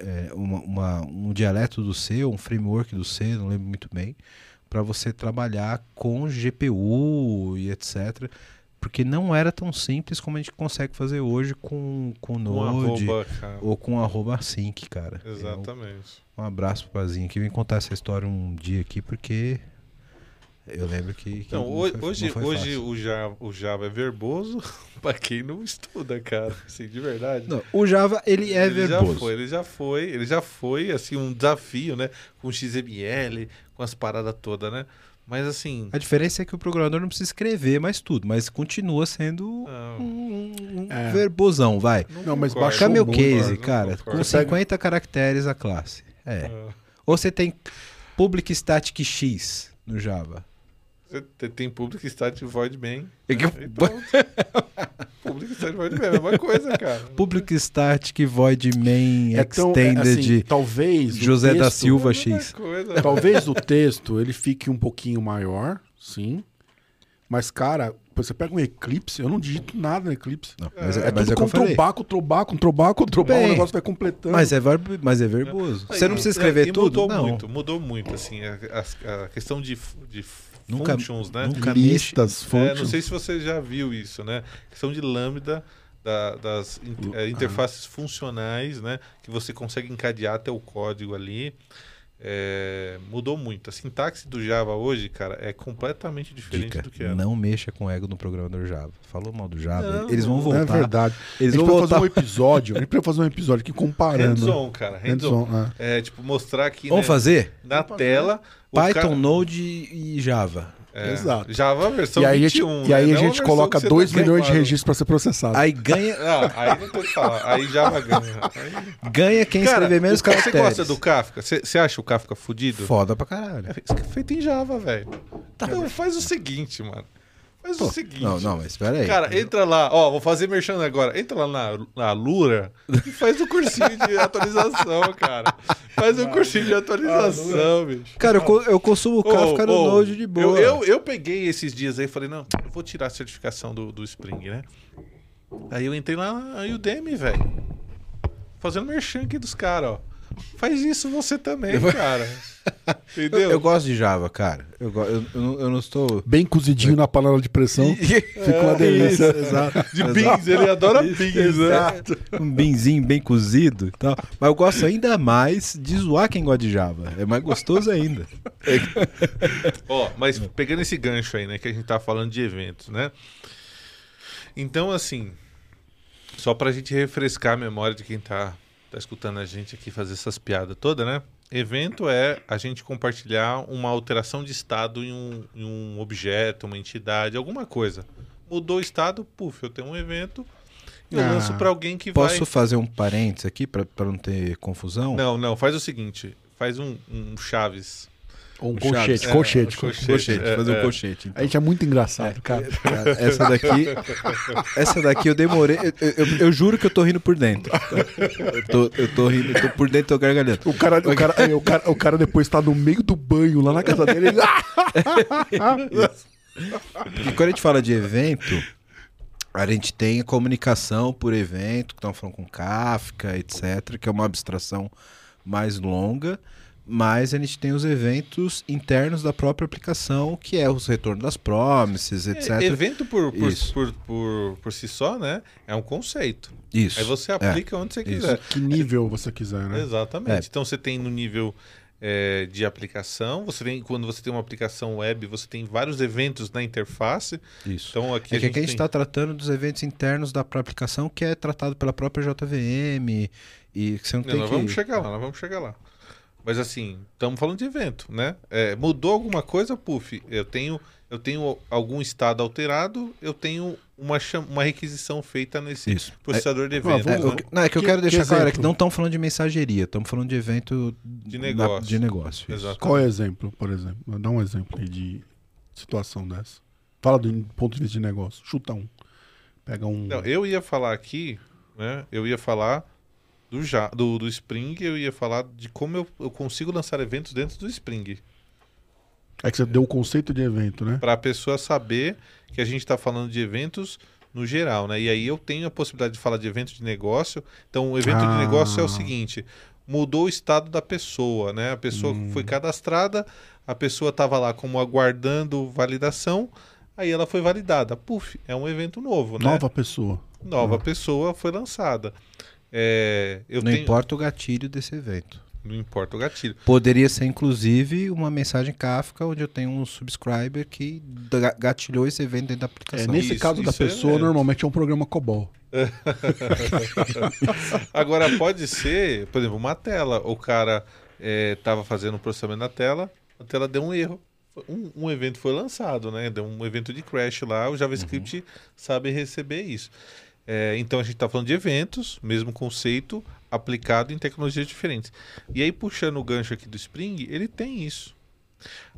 é, uma- uma- um dialeto do C, um framework do C, não lembro muito bem, para você trabalhar com GPU e etc. Porque não era tão simples como a gente consegue fazer hoje com, com Node arroba, cara. ou com arroba sync, cara. Exatamente. Um abraço pro Pazinho que vem contar essa história um dia aqui, porque eu lembro que. que Então, não hoje, foi- hoje, não foi hoje fácil. o, Java, o Java é verboso para quem não estuda, cara. Assim, de verdade. Não, o Java, ele é ele verboso. já foi, ele já foi, ele já foi assim um desafio, né? Com XML, com as paradas todas, né? Mas assim, A diferença é que o programador não precisa escrever mais tudo, mas continua sendo um, um É. verbosão, vai. Não, mas Camel muito, Case, não cara, concordo. com Você pega- 50 caracteres a classe. É. Ah, Ou você tem public static X no Java. Tem Public Static Void Main. É que- né? E pronto. Public Static Void Main, é a mesma coisa, cara. Public static void main É tão, é, extended assim, talvez José da texto- Silva É X. coisa. Talvez o texto ele fique um pouquinho maior, sim. Mas, cara, você pega um Eclipse, eu não digito nada no Eclipse. Não, mas É, é, mas tudo é o que eu falei. Ctrl-Bar, Ctrl-Bar, Ctrl-Bar, Ctrl-Bar, o Bem, negócio vai completando. Mas é, verbo, mas é verboso. Você não precisa escrever e tudo? Mudou Não. muito, mudou muito, assim, a, a- a questão de, de Nunca- functions, né? nunca Listas, É, fontes. não sei se você já viu isso, né? Questão de lambda da- das é, interfaces funcionais, né? Que você consegue encadear até o código ali. É, mudou muito. A sintaxe do Java hoje, cara, é completamente diferente Dica, do que era. não mexa com o ego no programador Java. Falou mal do Java, Não, eles vão Não é voltar. verdade. Eles a gente vão vai fazer voltar. um episódio. A gente vai fazer um episódio aqui comparando. Hands-on, cara. Hands-on. Hands-on, é. É, tipo, mostrar aqui Vamos né, fazer? na Vamos tela. o Python, cara- Node e Java. É, Exato. Java versão E aí, a gente, 21, e aí né? a Não gente coloca que você 2 tá milhões de registros para ser processado. Aí ganha, Ah, aí não tem o que falar. Aí Java ganha. Aí... ganha quem escrever menos caracteres. Você gosta do Kafka? Você você acha o Kafka fudido? Foda pra caralho. É fe- feito em Java, velho. Então faz o seguinte, mano. Faz Pô, o seguinte. não, não, mas espera aí. Cara, entra lá, ó, vou fazer merchan agora. Entra lá na, na Lura e faz o cursinho de atualização, cara. Faz o cursinho de atualização, bicho. Cara, eu, eu consumo o Kafka no Ô, ô, Node de boa. Eu, eu, eu peguei esses dias aí e falei, não, eu vou tirar a certificação do, do Spring, né? Aí eu entrei lá na Udemy, velho. Fazendo merchan aqui dos caras, ó. Faz isso você também, cara. Eu, Entendeu? eu gosto de Java, cara. Eu, eu, eu, não- eu não estou. Bem cozidinho na panela de pressão. Fica uma delícia. Exato. De beans, ele adora beans, né? Exato. Um binzinho bem cozido e tal. Mas eu gosto ainda mais de zoar quem gosta de Java. É mais gostoso ainda. Ó, mas pegando esse gancho aí, né, que a gente tá falando de eventos, né? Então, assim, Só pra gente refrescar a memória de quem tá, tá escutando a gente aqui fazer essas piadas todas, né? Evento é a gente compartilhar uma alteração de estado em um, em um objeto, uma entidade, alguma coisa. Mudou o estado, puf, eu tenho um evento, eu Ah, lanço pra alguém que Posso vai. fazer um parênteses aqui pra pra não ter confusão? Não, não, faz o seguinte: faz um, um Chaves. Ou um colchete, É, colchete. colchete. Colchete, É, fazer é. um colchete. então. A gente é muito engraçado, cara. Cara, essa daqui. Essa daqui eu demorei. Eu, eu- eu juro que eu tô rindo por dentro. Eu tô, eu tô rindo, eu tô por dentro, tô gargalhando. O cara, o, cara, é, o, cara, o cara depois tá no meio do banho lá na casa dele. Ele... Porque quando a gente fala de evento, a gente tem a comunicação por evento, que estão falando com Kafka, etc., que é uma abstração mais longa. Mas a gente tem os eventos internos da própria aplicação, que é os retornos das promises, etc. É, evento por, por, Isso. por, por, por si só, né? É um conceito. Isso. Aí você aplica onde você Isso. quiser. Que nível você quiser, né? Exatamente. É. Então você tem no nível é, de aplicação, você tem, quando você tem uma aplicação web, você tem vários eventos na interface. Isso. Então aqui É a que gente aqui a gente tem- está tratando dos eventos internos da própria aplicação, que é tratado pela própria JVM, e que você não Não, tem nós que... vamos chegar lá, nós vamos chegar lá. Mas assim, estamos falando de evento, né? É, mudou alguma coisa, puf, eu tenho, eu tenho algum estado alterado, eu tenho uma, uma requisição feita nesse Isso. processador de Ah, evento. É, né? que- não, é que eu Que- quero que deixar claro é que não estamos falando de mensageria, estamos falando de evento De na- negócio. de negócio. Qual é o exemplo, por exemplo? Dá um exemplo aí de situação dessa. Fala do ponto de vista de negócio. Chuta um. Pega um. Não, eu ia falar aqui, né? Eu ia falar do, ja, do, do Spring, eu ia falar de como eu, eu consigo lançar eventos dentro do Spring. É que você deu o conceito de evento, né? Para a pessoa saber que a gente está falando de eventos no geral, né? E aí eu tenho a possibilidade de falar de evento de negócio. Então, o evento Ah. de negócio é o seguinte: mudou o estado da pessoa, né? A pessoa Hum. foi cadastrada, a pessoa estava lá como aguardando validação, aí ela foi validada. Puf, é um evento novo, né? Nova pessoa. Nova pessoa foi lançada. É, eu Não tenho- importa o gatilho desse evento. Não importa o gatilho. Poderia ser, inclusive, uma mensagem Kafka, onde eu tenho um subscriber que ga- gatilhou esse evento dentro da É, aplicação. nesse Isso, caso da isso é pessoa, evento. normalmente é um programa COBOL. Agora, pode ser, por exemplo, uma tela. O cara estava fazendo o processamento da tela, a tela deu um erro. Um, um evento foi lançado, né? Deu um evento de crash lá, o JavaScript sabe receber isso. É, então a gente está falando de eventos, mesmo conceito, aplicado em tecnologias diferentes. E aí, puxando o gancho aqui do Spring, ele tem isso.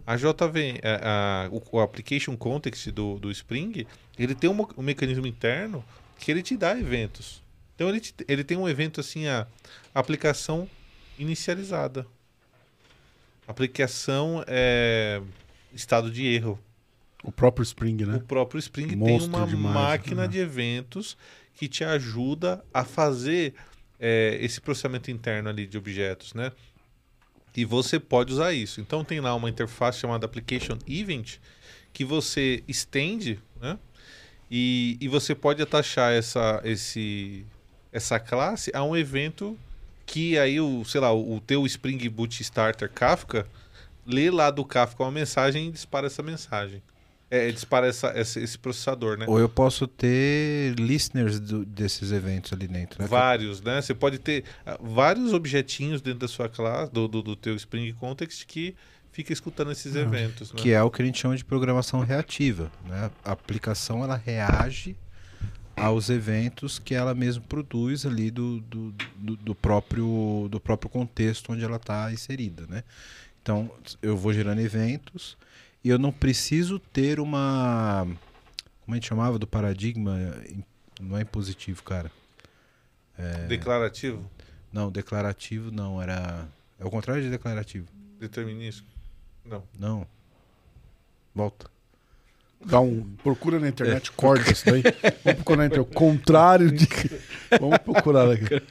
A JV, a- a- o, o Application Context do, do Spring, ele tem um, um mecanismo interno que ele te dá eventos. Então ele, te- ele tem um evento assim, a aplicação inicializada. Aplicação é estado de erro. O próprio Spring, O né? próprio Spring tem Monstro uma demais, máquina né? de eventos que te ajuda a fazer é, esse processamento interno ali de objetos, né? E você pode usar isso. Então tem lá uma interface chamada Application Event que você estende, né? E, e você pode atachar essa, esse, essa classe a um evento que aí o, sei lá, o, teu Spring Boot Starter Kafka lê lá do Kafka uma mensagem e dispara essa mensagem. É, dispara essa, essa- esse processador, né? Ou eu posso ter listeners do- desses eventos ali dentro. Né? Vários, né? Você pode ter ah, vários objetinhos dentro da sua classe, do, do, do teu Spring Context que fica escutando esses eventos, né? Que é o que a gente chama de programação reativa. Né? A aplicação ela reage aos eventos que ela mesmo produz ali do, do, do, do próprio, do próprio contexto onde ela está inserida. Né? Então, eu vou gerando eventos e eu não preciso ter uma. Como a gente chamava do paradigma? Não é impositivo, cara. Declarativo, Não, declarativo não, era. É o contrário de declarativo. determinístico. Não. Não. Volta. Dá um, procura na internet, corta isso daí. Vamos procurar na internet. O contrário de. Vamos procurar aqui.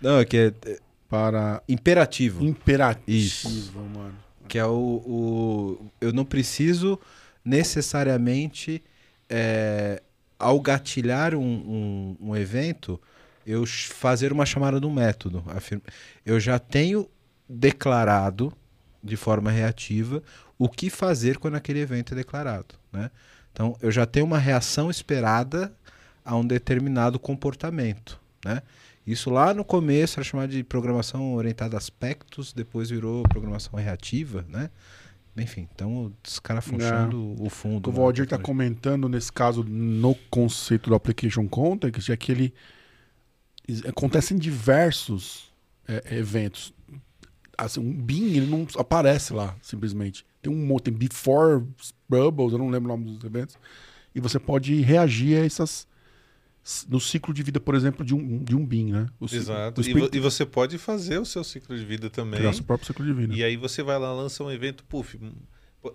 Não, é que é é Para imperativo. imperativo, Isso. mano. Que é o, o. Eu não preciso necessariamente, é, ao gatilhar um, um, um evento, eu fazer uma chamada do método. Eu já tenho declarado de forma reativa o que fazer quando aquele evento é declarado. Né? Então, eu já tenho uma reação esperada a um determinado comportamento, né? Isso lá no começo era chamado de programação orientada a aspectos, depois virou programação reativa, né? Enfim, então os caras funcionando o fundo. O lá, Valdir está comentando nesse caso no conceito do application context é que ele acontece em diversos é, eventos. Assim, um bin ele não aparece lá simplesmente. Tem um tem before bubbles, eu não lembro o nome dos eventos. E você pode reagir a essas no ciclo de vida, por exemplo, de um, de um bin, né? O ciclo- Exato. o E, e você pode fazer o seu ciclo de vida também. criar seu próprio ciclo de vida. E aí você vai lá, lança um evento, puf,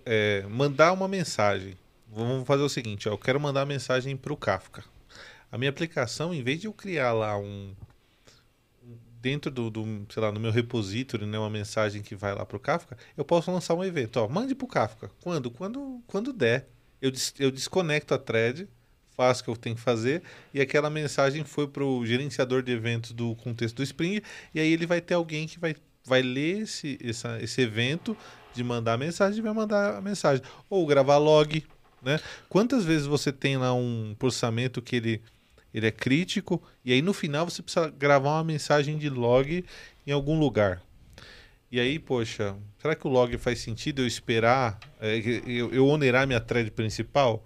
é, mandar uma mensagem. Vamos fazer o seguinte, ó, eu quero mandar a mensagem para o Kafka. A minha aplicação, em vez de eu criar lá um um- dentro do, do, sei lá, no meu repository, né, uma mensagem que vai lá para o Kafka, eu posso lançar um evento, ó, mande para o Kafka. Quando? Quando, quando der. Eu, des- eu desconecto a thread, faço o que eu tenho que fazer e aquela mensagem foi para o gerenciador de eventos do contexto do Spring e aí ele vai ter alguém que vai, vai ler esse, essa, esse evento de mandar a mensagem e vai mandar a mensagem. Ou gravar log, né? Quantas vezes você tem lá um processamento que ele, ele é crítico e aí no final você precisa gravar uma mensagem de log em algum lugar. E aí, poxa, será que o log faz sentido eu esperar, é, eu, eu onerar minha thread principal?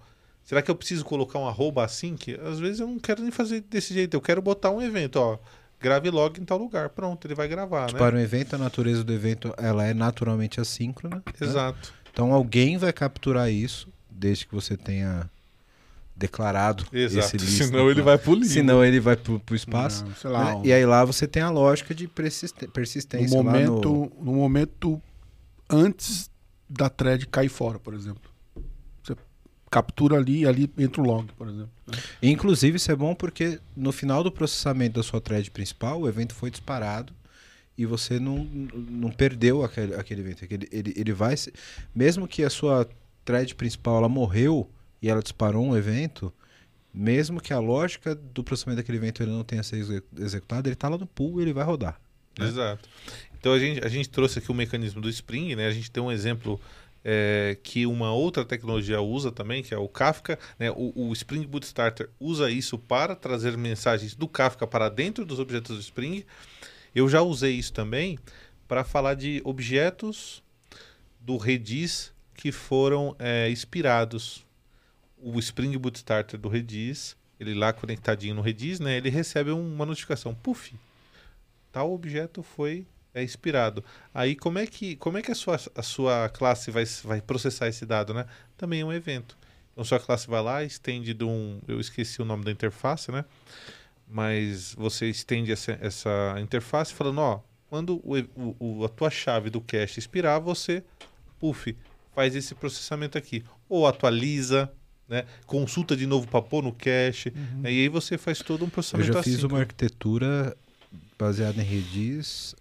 Será que eu preciso colocar um arroba assim? Que às vezes eu não quero nem fazer desse jeito. Eu quero botar um evento, ó. Grave log em tal lugar. Pronto, ele vai gravar, né? Para um evento, a natureza do evento ela é naturalmente assíncrona. né? Exato. Então alguém vai capturar isso, desde que você tenha declarado Exato. esse list. Senão ele vai pro limbo. Senão ele vai pro, pro espaço. Não, sei lá, né? um- E aí lá você tem a lógica de no persistência. lá momento, no... no momento antes da thread cair fora, por exemplo. Captura ali e ali entra o log, por exemplo. né? Inclusive, isso é bom porque no final do processamento da sua thread principal, o evento foi disparado e você não, não perdeu aquele, aquele evento. Aquele- Ele, ele vai. se- Mesmo que a sua thread principal ela morreu e ela disparou um evento, mesmo que a lógica do processamento daquele evento ele não tenha sido exe- executado, ele está lá no pool e ele vai rodar. né? Exato. Então a gente, a gente trouxe aqui o mecanismo do Spring, né? A gente tem um exemplo é, que uma outra tecnologia usa também, que é o Kafka. Né? O, o Spring Boot Starter usa isso para trazer mensagens do Kafka para dentro dos objetos do Spring. Eu já usei isso também para falar de objetos do Redis que foram é, expirados. O Spring Boot Starter do Redis, ele lá conectadinho no Redis, né? Ele recebe uma notificação, puff, tal objeto foi é, expirado. Aí como é que como é que a sua, a sua classe vai, vai processar esse dado, né? Também é um evento. Então sua classe vai lá, estende de um, eu esqueci o nome da interface, né? Mas você estende essa, essa interface falando, ó, quando o, o- a tua chave do cache expirar, você, puff, faz esse processamento aqui. Ou atualiza, né? Consulta de novo para pôr no cache. né? E aí você faz todo um Eu processamento já fiz assim. uma arquitetura baseada em Redis,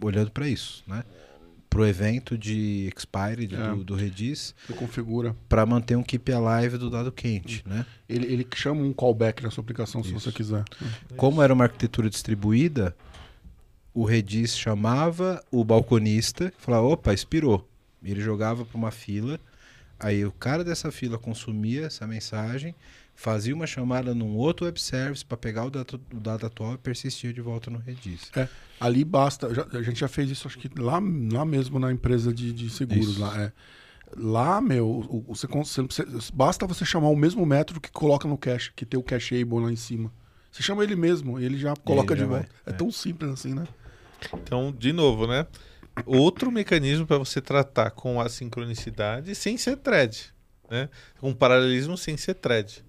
olhando para isso, né? Pro evento de expire de- É. do, do Redis, configura. para manter um keep alive do dado quente, né? Ele, ele chama um callback na sua aplicação se Isso. você quiser. Como era uma arquitetura distribuída, o Redis chamava o balconista e falava, opa, expirou. Ele jogava para uma fila, aí o cara dessa fila consumia essa mensagem, fazia uma chamada num outro web service para pegar o dado, o dado atual e persistia de volta no Redis. Ali basta. já- a gente já fez isso, acho que lá, lá mesmo na empresa de, de seguros. Isso. Lá, é. lá, meu, você, você basta você chamar o mesmo método que coloca no cache, que tem o cacheable lá em cima. Você chama ele mesmo, ele já coloca ele de já volta. vai, É, é. tão simples assim, né? Então, de novo, né? Outro mecanismo para você tratar com a sincronicidade sem ser thread, né? Com paralelismo sem ser thread.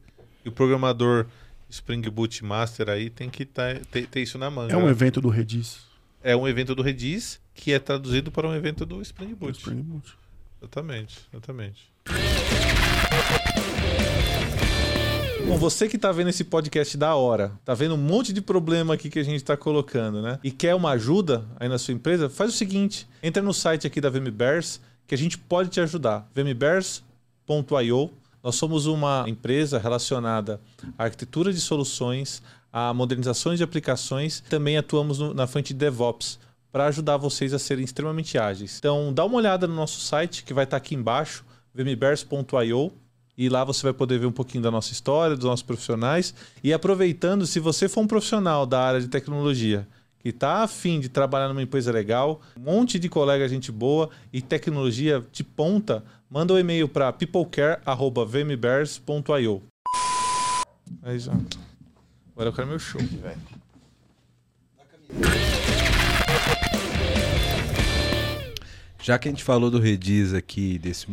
E o programador Spring Boot Master aí tem que tá- ter, ter isso na manga. É um evento do Redis. É um evento do Redis que é traduzido para um evento do Spring do Boot. Spring Boot. Exatamente, exatamente. Bom, você que tá vendo esse podcast da hora, tá vendo um monte de problema aqui que a gente tá colocando, né? E quer uma ajuda aí na sua empresa, faz o seguinte: entra no site aqui da VMBears que a gente pode te ajudar. vmbears.io. Nós somos uma empresa relacionada à arquitetura de soluções, a modernizações de aplicações, também atuamos no- na frente de DevOps para ajudar vocês a serem extremamente ágeis. Então, dá uma olhada no nosso site que vai estar aqui embaixo, vmbears.io e E lá você vai poder ver um pouquinho da nossa história, dos nossos profissionais. E aproveitando, se você for um profissional da área de tecnologia que está afim de trabalhar numa empresa legal, um monte de colega, gente boa e tecnologia de ponta, manda um e-mail para peoplecare.vmbears.io. Aí já. Agora eu quero meu show, velho. Já que a gente falou do Redis aqui, desse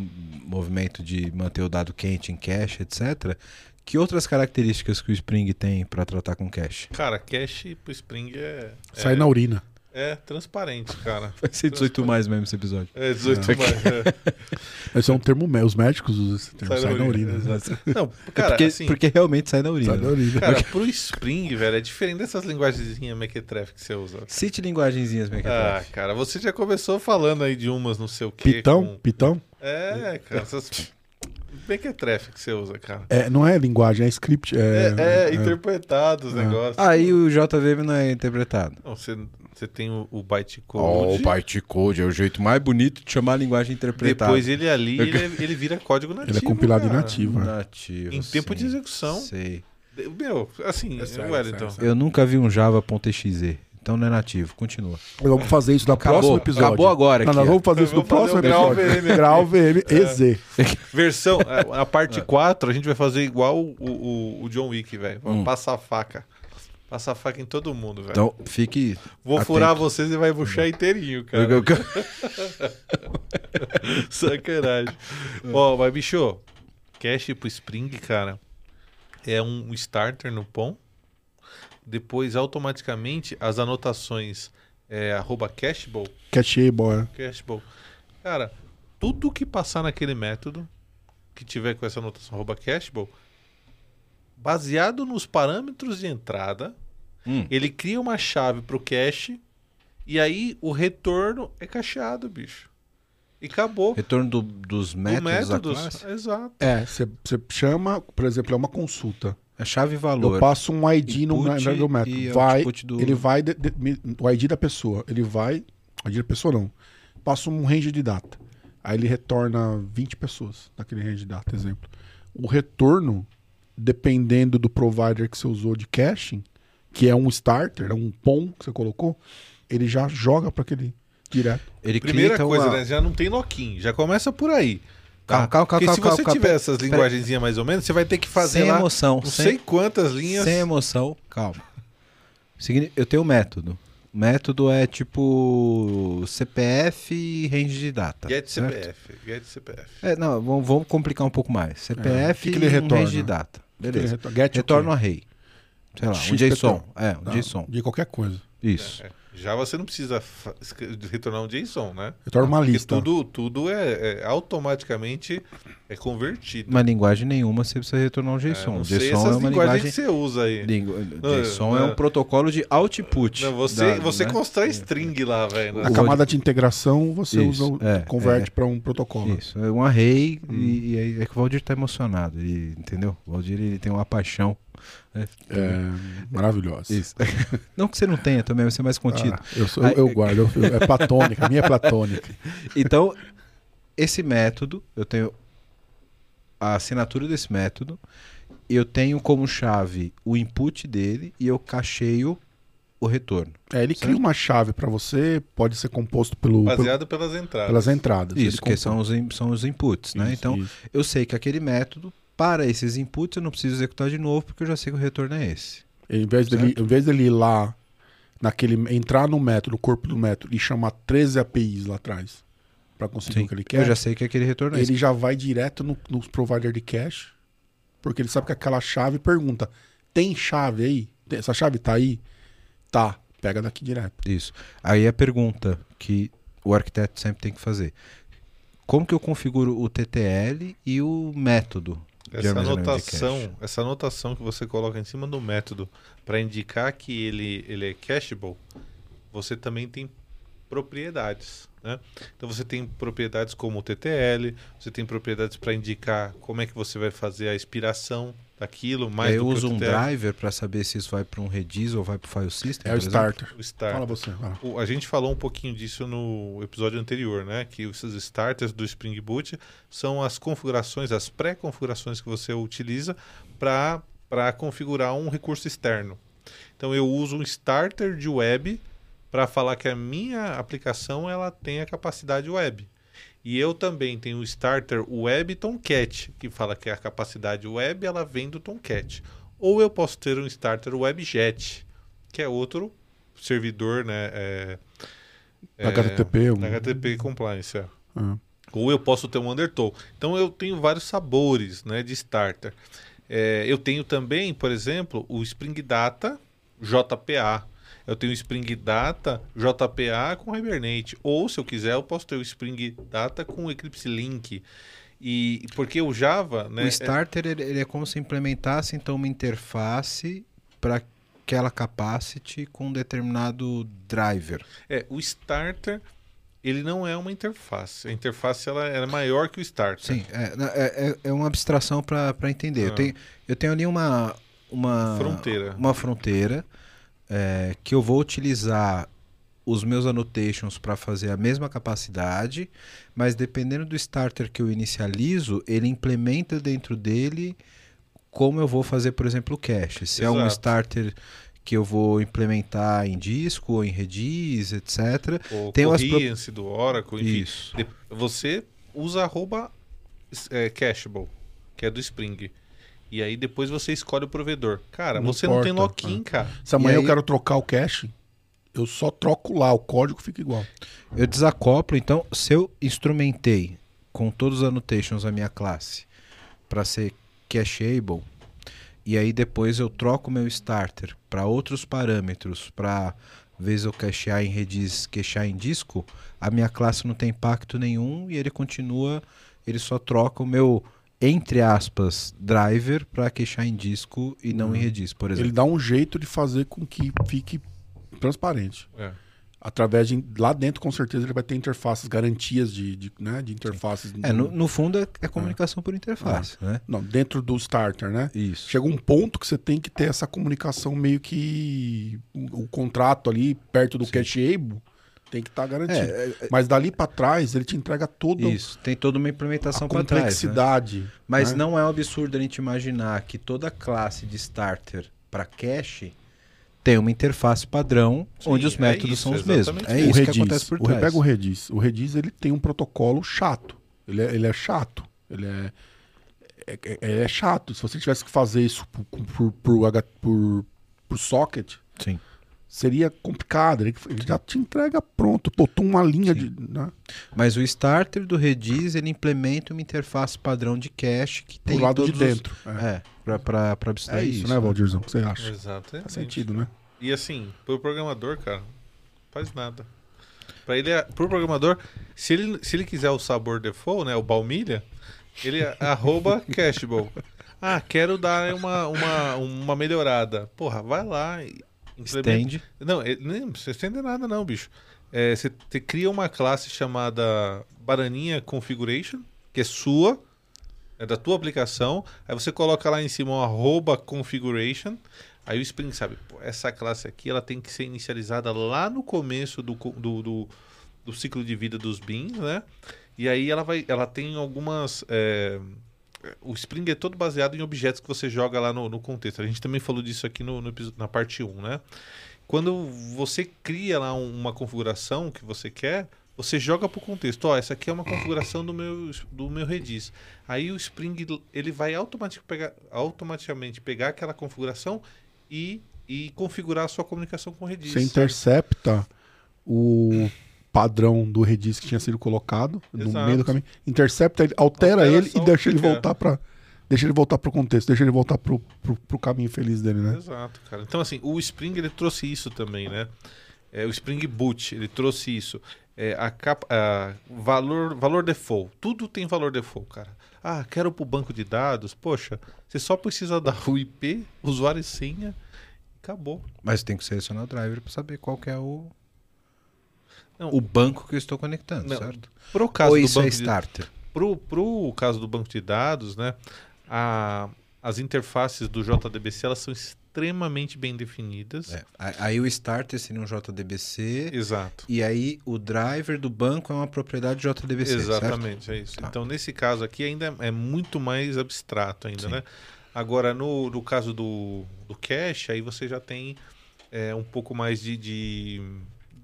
movimento de manter o dado quente em cache, etc., que outras características que o Spring tem para tratar com cache? Cara, cache pro Spring é. Sai é, na urina. É transparente, cara. Vai ser 18 mais mesmo esse episódio. É 18 mais. É. Esse é um termo médico. Os médicos usam esse termo. Sai Sai, na na urina, urina. exato. Não, cara, porque, assim, porque realmente sai na urina. Sai na urina. cara, pro Spring, velho, é diferente dessas linguagenzinhas mequetrefe que você usa. Cite linguagenzinhas Ah, mequetrefe. cara, você já começou falando aí de umas não sei o quê. Pitão? com- Pitão? É, cara, essas mequetrefe que você usa, cara. É, não é linguagem, é script. É, É, é, interpretado os É. negócios. Aí o JVM não é interpretado. Não, você, você tem o, o bytecode. Oh, o bytecode é o jeito mais bonito de chamar a linguagem interpretada. Depois ele ali, ele, ele vira código nativo. Ele é compilado em cara. nativo. é. Nativo, Em tempo de sim. execução. Sei. Meu, assim, É sério, Wellington. sério, Eu nunca vi um java.exe. Então não é nativo. Continua. Vamos fazer isso no Acabou. próximo episódio. Acabou agora Não, aqui, nós vamos fazer isso no próximo grau episódio. VM. Grau VM EZ. Versão, a, a parte 4, a gente vai fazer igual o, o, o John Wick, velho. Vamos Hum. passar a faca. Passar faca em todo mundo, velho. Então fique. Vou atento. furar vocês e vai puxar inteirinho, cara. Eu- eu- Sacanagem. Ó, mas bicho, cache pro Spring, cara, é um starter no POM. Depois, automaticamente, as anotações é arroba cacheable, Cacheable, é. cacheable. Cara, tudo que passar naquele método, que tiver com essa anotação arroba cacheable, baseado nos parâmetros de entrada, Hum. ele cria uma chave pro cache e aí o retorno é cacheado, bicho. E acabou. Retorno do- dos Do métodos, da métodos. classe. Exato. É, você chama, por exemplo, é uma consulta. É chave e Eu valor. passo um ID no Input na- no e método. Vai, output do- ele vai, de- de- me- o ID da pessoa, ele vai, ID da pessoa não, passa um range de data. Aí ele retorna 20 pessoas naquele range de data, exemplo. O retorno, dependendo do provider que você usou de caching, que é um starter, é um POM que você colocou, ele já joga para aquele direto. Ele Primeira clica coisa, uma... né? Já não tem lock-in. Já começa por aí. Calma, calma, calma, Porque calma, se calma, você calma, tiver pera- essas linguagenzinhas mais ou menos, você vai ter que fazer sem lá emoção. não sem, sei quantas linhas. sem emoção. Calma. Eu tenho um método. Método é tipo CPF e range de data. Get certo? CPF. Get CPF. É, não, vamos, vamos complicar um pouco mais. CPF É, o que que ele e um retorna? range de data. Ele Beleza. retorna, get o quê? Retorna um array. Sei lá, um. JSON. É, um JSON. De qualquer coisa. Isso. É. Já você não precisa retornar um JSON, né? Retorna uma Porque lista. tudo, tudo é, é automaticamente é convertido. Uma linguagem nenhuma você precisa retornar um É, JSON. sei JSON essas é uma linguagem. que você usa aí. Lingu... Não, JSON é não. um protocolo de output. Não, você, dado, você né? constrói string lá, velho. A camada de integração você Isso, usa, é, converte é. para um protocolo. Isso, é um array Hum. e, e aí é que o Valdir tá emocionado, ele, entendeu? O Valdir ele tem uma paixão. Né? É, maravilhosa. Isso. não que você não tenha também, você é mais contido. Ah, eu, sou, eu, eu guardo, eu- é platônica, a minha é platônica. Então, esse método, eu tenho a assinatura desse método, eu tenho como chave o input dele e eu cacheio o retorno. É, ele cria uma chave para você, pode ser composto pelo, pelo- Baseado pelas entradas. pelas entradas. Isso, que são os, são os inputs, né? Isso, Então, isso. eu sei que aquele método, para esses inputs, eu não preciso executar de novo, porque eu já sei que o retorno é esse. Em vez, dele, em vez dele ir lá, naquele, entrar no método, no corpo do método, e chamar 13 APIs lá atrás para conseguir o que ele quer, eu já sei que aquele retorno é esse. ele já vai direto no, nos provider de cache, porque ele sabe que aquela chave pergunta: tem chave aí? Essa chave tá aí? Tá, pega daqui direto. Isso. Aí a pergunta que o arquiteto sempre tem que fazer. Como que eu configuro o TTL e o método Essa anotação, essa anotação que você coloca em cima do método para indicar que ele, ele é cacheable, você também tem propriedades. Né? Então você tem propriedades como o TTL, você tem propriedades para indicar como é que você vai fazer a expiração daquilo, mais eu do que uso um driver para saber se isso vai para um Redis ou vai para o file system. É o starter. O start. Fala você. lá. O- A gente falou um pouquinho disso no episódio anterior, né? Que os starters do Spring Boot são as configurações, as pré-configurações que você utiliza para configurar um recurso externo. Então eu uso um starter de web para falar que a minha aplicação ela tem a capacidade web. E eu também tenho o starter web Tomcat, que fala que a capacidade web ela vem do Tomcat. Ou eu posso ter um starter WebJet, que é outro servidor, né? É, HTTP, um- HTTP Compliance, é. Ah. Ou eu posso ter um Undertow. Então eu tenho vários sabores né, de starter. É, eu tenho também, por exemplo, o Spring Data JPA. Eu tenho o Spring Data JPA com Hibernate. Ou, se eu quiser, eu posso ter o Spring Data com Eclipse Link. E porque o Java, né? O starter ele, ele é como se implementasse então uma interface para aquela capacity com um determinado driver. É, o starter, ele não é uma interface. A interface ela é maior que o starter. Sim, é, é, é- é uma abstração para entender. Eu, Ah. tenho, eu tenho ali uma, uma Fronteira. uma fronteira é, que eu vou utilizar os meus annotations para fazer a mesma capacidade, mas dependendo do starter que eu inicializo, ele implementa dentro dele como eu vou fazer, por exemplo, o cache. Se é um Exato. starter que eu vou implementar em disco ou em Redis, etc. O Tem umas pro- do Oracle, enfim. Isso. Você usa arroba é, Cacheable, que é do Spring. E aí depois você escolhe o provedor. Cara, Não você não tem importa, lock-in, cara. Se amanhã aí- eu quero trocar o cache, eu só troco lá, o código fica igual. Eu desacoplo, então, se eu instrumentei com todos os annotations a minha classe para ser cacheable, e aí depois eu troco meu starter para outros parâmetros, para vez eu cachear em Redis, cachear em disco, a minha classe não tem impacto nenhum e ele continua, ele só troca o meu entre aspas driver para cachear em disco e não em Redis, por exemplo. Ele dá um jeito de fazer com que fique transparente. É. Através de. Lá dentro, com certeza, ele vai ter interfaces, garantias de, de, né, de interfaces. É, no, no fundo é, é comunicação por interface, né? Não, dentro do starter, né? Isso. Chega um ponto que você tem que ter essa comunicação meio que. O, o contrato ali, perto do cacheable, tem que estar garantido. É, é, Mas dali para trás, ele te entrega toda Isso, tem toda uma implementação a para trás. né? complexidade. Mas né? não é um absurdo a gente imaginar que toda classe de starter para cache tem uma interface padrão Sim, onde os é métodos isso, são os mesmos. É isso. isso o que Redis, acontece por o, trás. pega o Redis. O Redis ele tem um protocolo chato. Ele é, ele é chato. Ele é, é, é- é chato. Se você tivesse que fazer isso por, por, por, por- por socket, Sim. Seria complicado. Ele, ele já te entrega pronto. Botou uma linha de. né, Mas o starter do Redis ele implementa uma interface padrão de cache que tem do lado de todos os- dentro. É, É, para para É abstrair isso, né, Valdirzão? O que você acha? Exato. Faz sentido, né? E assim, pro programador, cara, faz nada. Para ele, pro programador, se ele, se ele quiser o sabor default, né, o baumilha, ele é arroba cashable. Ah, quero dar uma, uma, uma melhorada. Porra, vai lá e Estende. Não, ele, nem precisa estender nada não, bicho. É, Você te cria uma classe chamada Bananinha Configuration, que é sua, é da tua aplicação. Aí você coloca lá em cima um arroba configuration. Aí o Spring sabe, pô, essa classe aqui ela tem que ser inicializada lá no começo do, do, do, do ciclo de vida dos beans, né? E aí ela vai, ela tem algumas é, o Spring é todo baseado em objetos que você joga lá no, no contexto. A gente também falou disso aqui no, no na parte 1, né? Quando você cria lá um- uma configuração que você quer, você joga para o contexto. Ó, essa aqui é uma configuração do meu, do meu Redis. Aí o Spring ele vai automatic, pegar, automaticamente pegar aquela configuração e, e configurar a sua comunicação com o Redis. Você intercepta o padrão do Redis que tinha sido colocado no Exato. meio do caminho, intercepta ele, altera, Altera ele e o deixa ele voltar para deixa ele voltar pro contexto, deixa ele voltar pro, pro, pro caminho feliz dele, né? Exato, cara. Então, assim, o Spring ele trouxe isso também, né? É, o Spring Boot ele trouxe isso. É, a capa, a valor, valor default. Tudo tem valor default, cara. Ah, quero pro banco de dados. Poxa, você só precisa dar o IP, usuário e senha. Acabou. Mas tem que selecionar o driver para saber qual que é o, Não. o banco que eu estou conectando, Não. certo? Pro caso Ou do isso é banco de starter? pro, pro caso do banco de dados, né? A, as interfaces do JDBC elas são extremamente bem definidas. É, Aí o starter seria um JDBC. Exato. E aí o driver do banco é uma propriedade JDBC. certo? Exatamente, é isso. Tá. Então, nesse caso aqui, ainda é muito mais abstrato ainda, Sim. né? Agora, no, no caso do, do cache, aí você já tem é, um pouco mais de, de,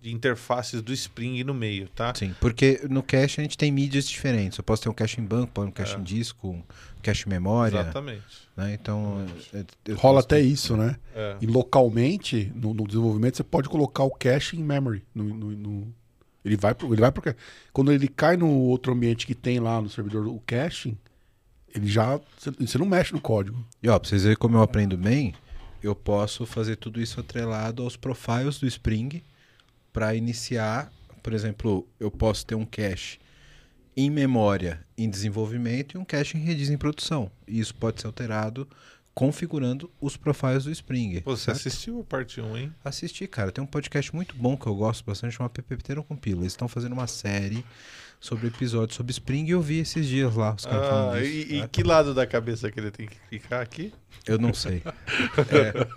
de interfaces do Spring no meio, tá? Sim, porque no cache a gente tem mídias diferentes. Eu posso ter um cache em banco, pode um cache É. em disco, um cache em memória. Exatamente. Né? Então. é- eu Rola até ter- isso, né? É. E localmente, no, no desenvolvimento, você pode colocar o cache em memory. No, no- no- Ele vai pro, ele vai pro, quando ele cai no outro ambiente que tem lá no servidor o caching, ele já você, você não mexe no código. E ó, pra vocês verem como eu aprendo bem, eu posso fazer tudo isso atrelado aos profiles do Spring para iniciar. Por exemplo, eu posso ter um cache em memória em desenvolvimento e um cache em release em produção. E isso pode ser alterado configurando os profiles do Spring. Pô, Você certo? assistiu a parte 1, hein? Assisti, cara. Tem um podcast muito bom que eu gosto bastante, chama PPT não compila. Eles estão fazendo uma série sobre episódios sobre Spring e eu vi esses dias lá os caras falando Ah, disso. e, e né? que lado da cabeça que ele tem que clicar aqui? Eu não sei.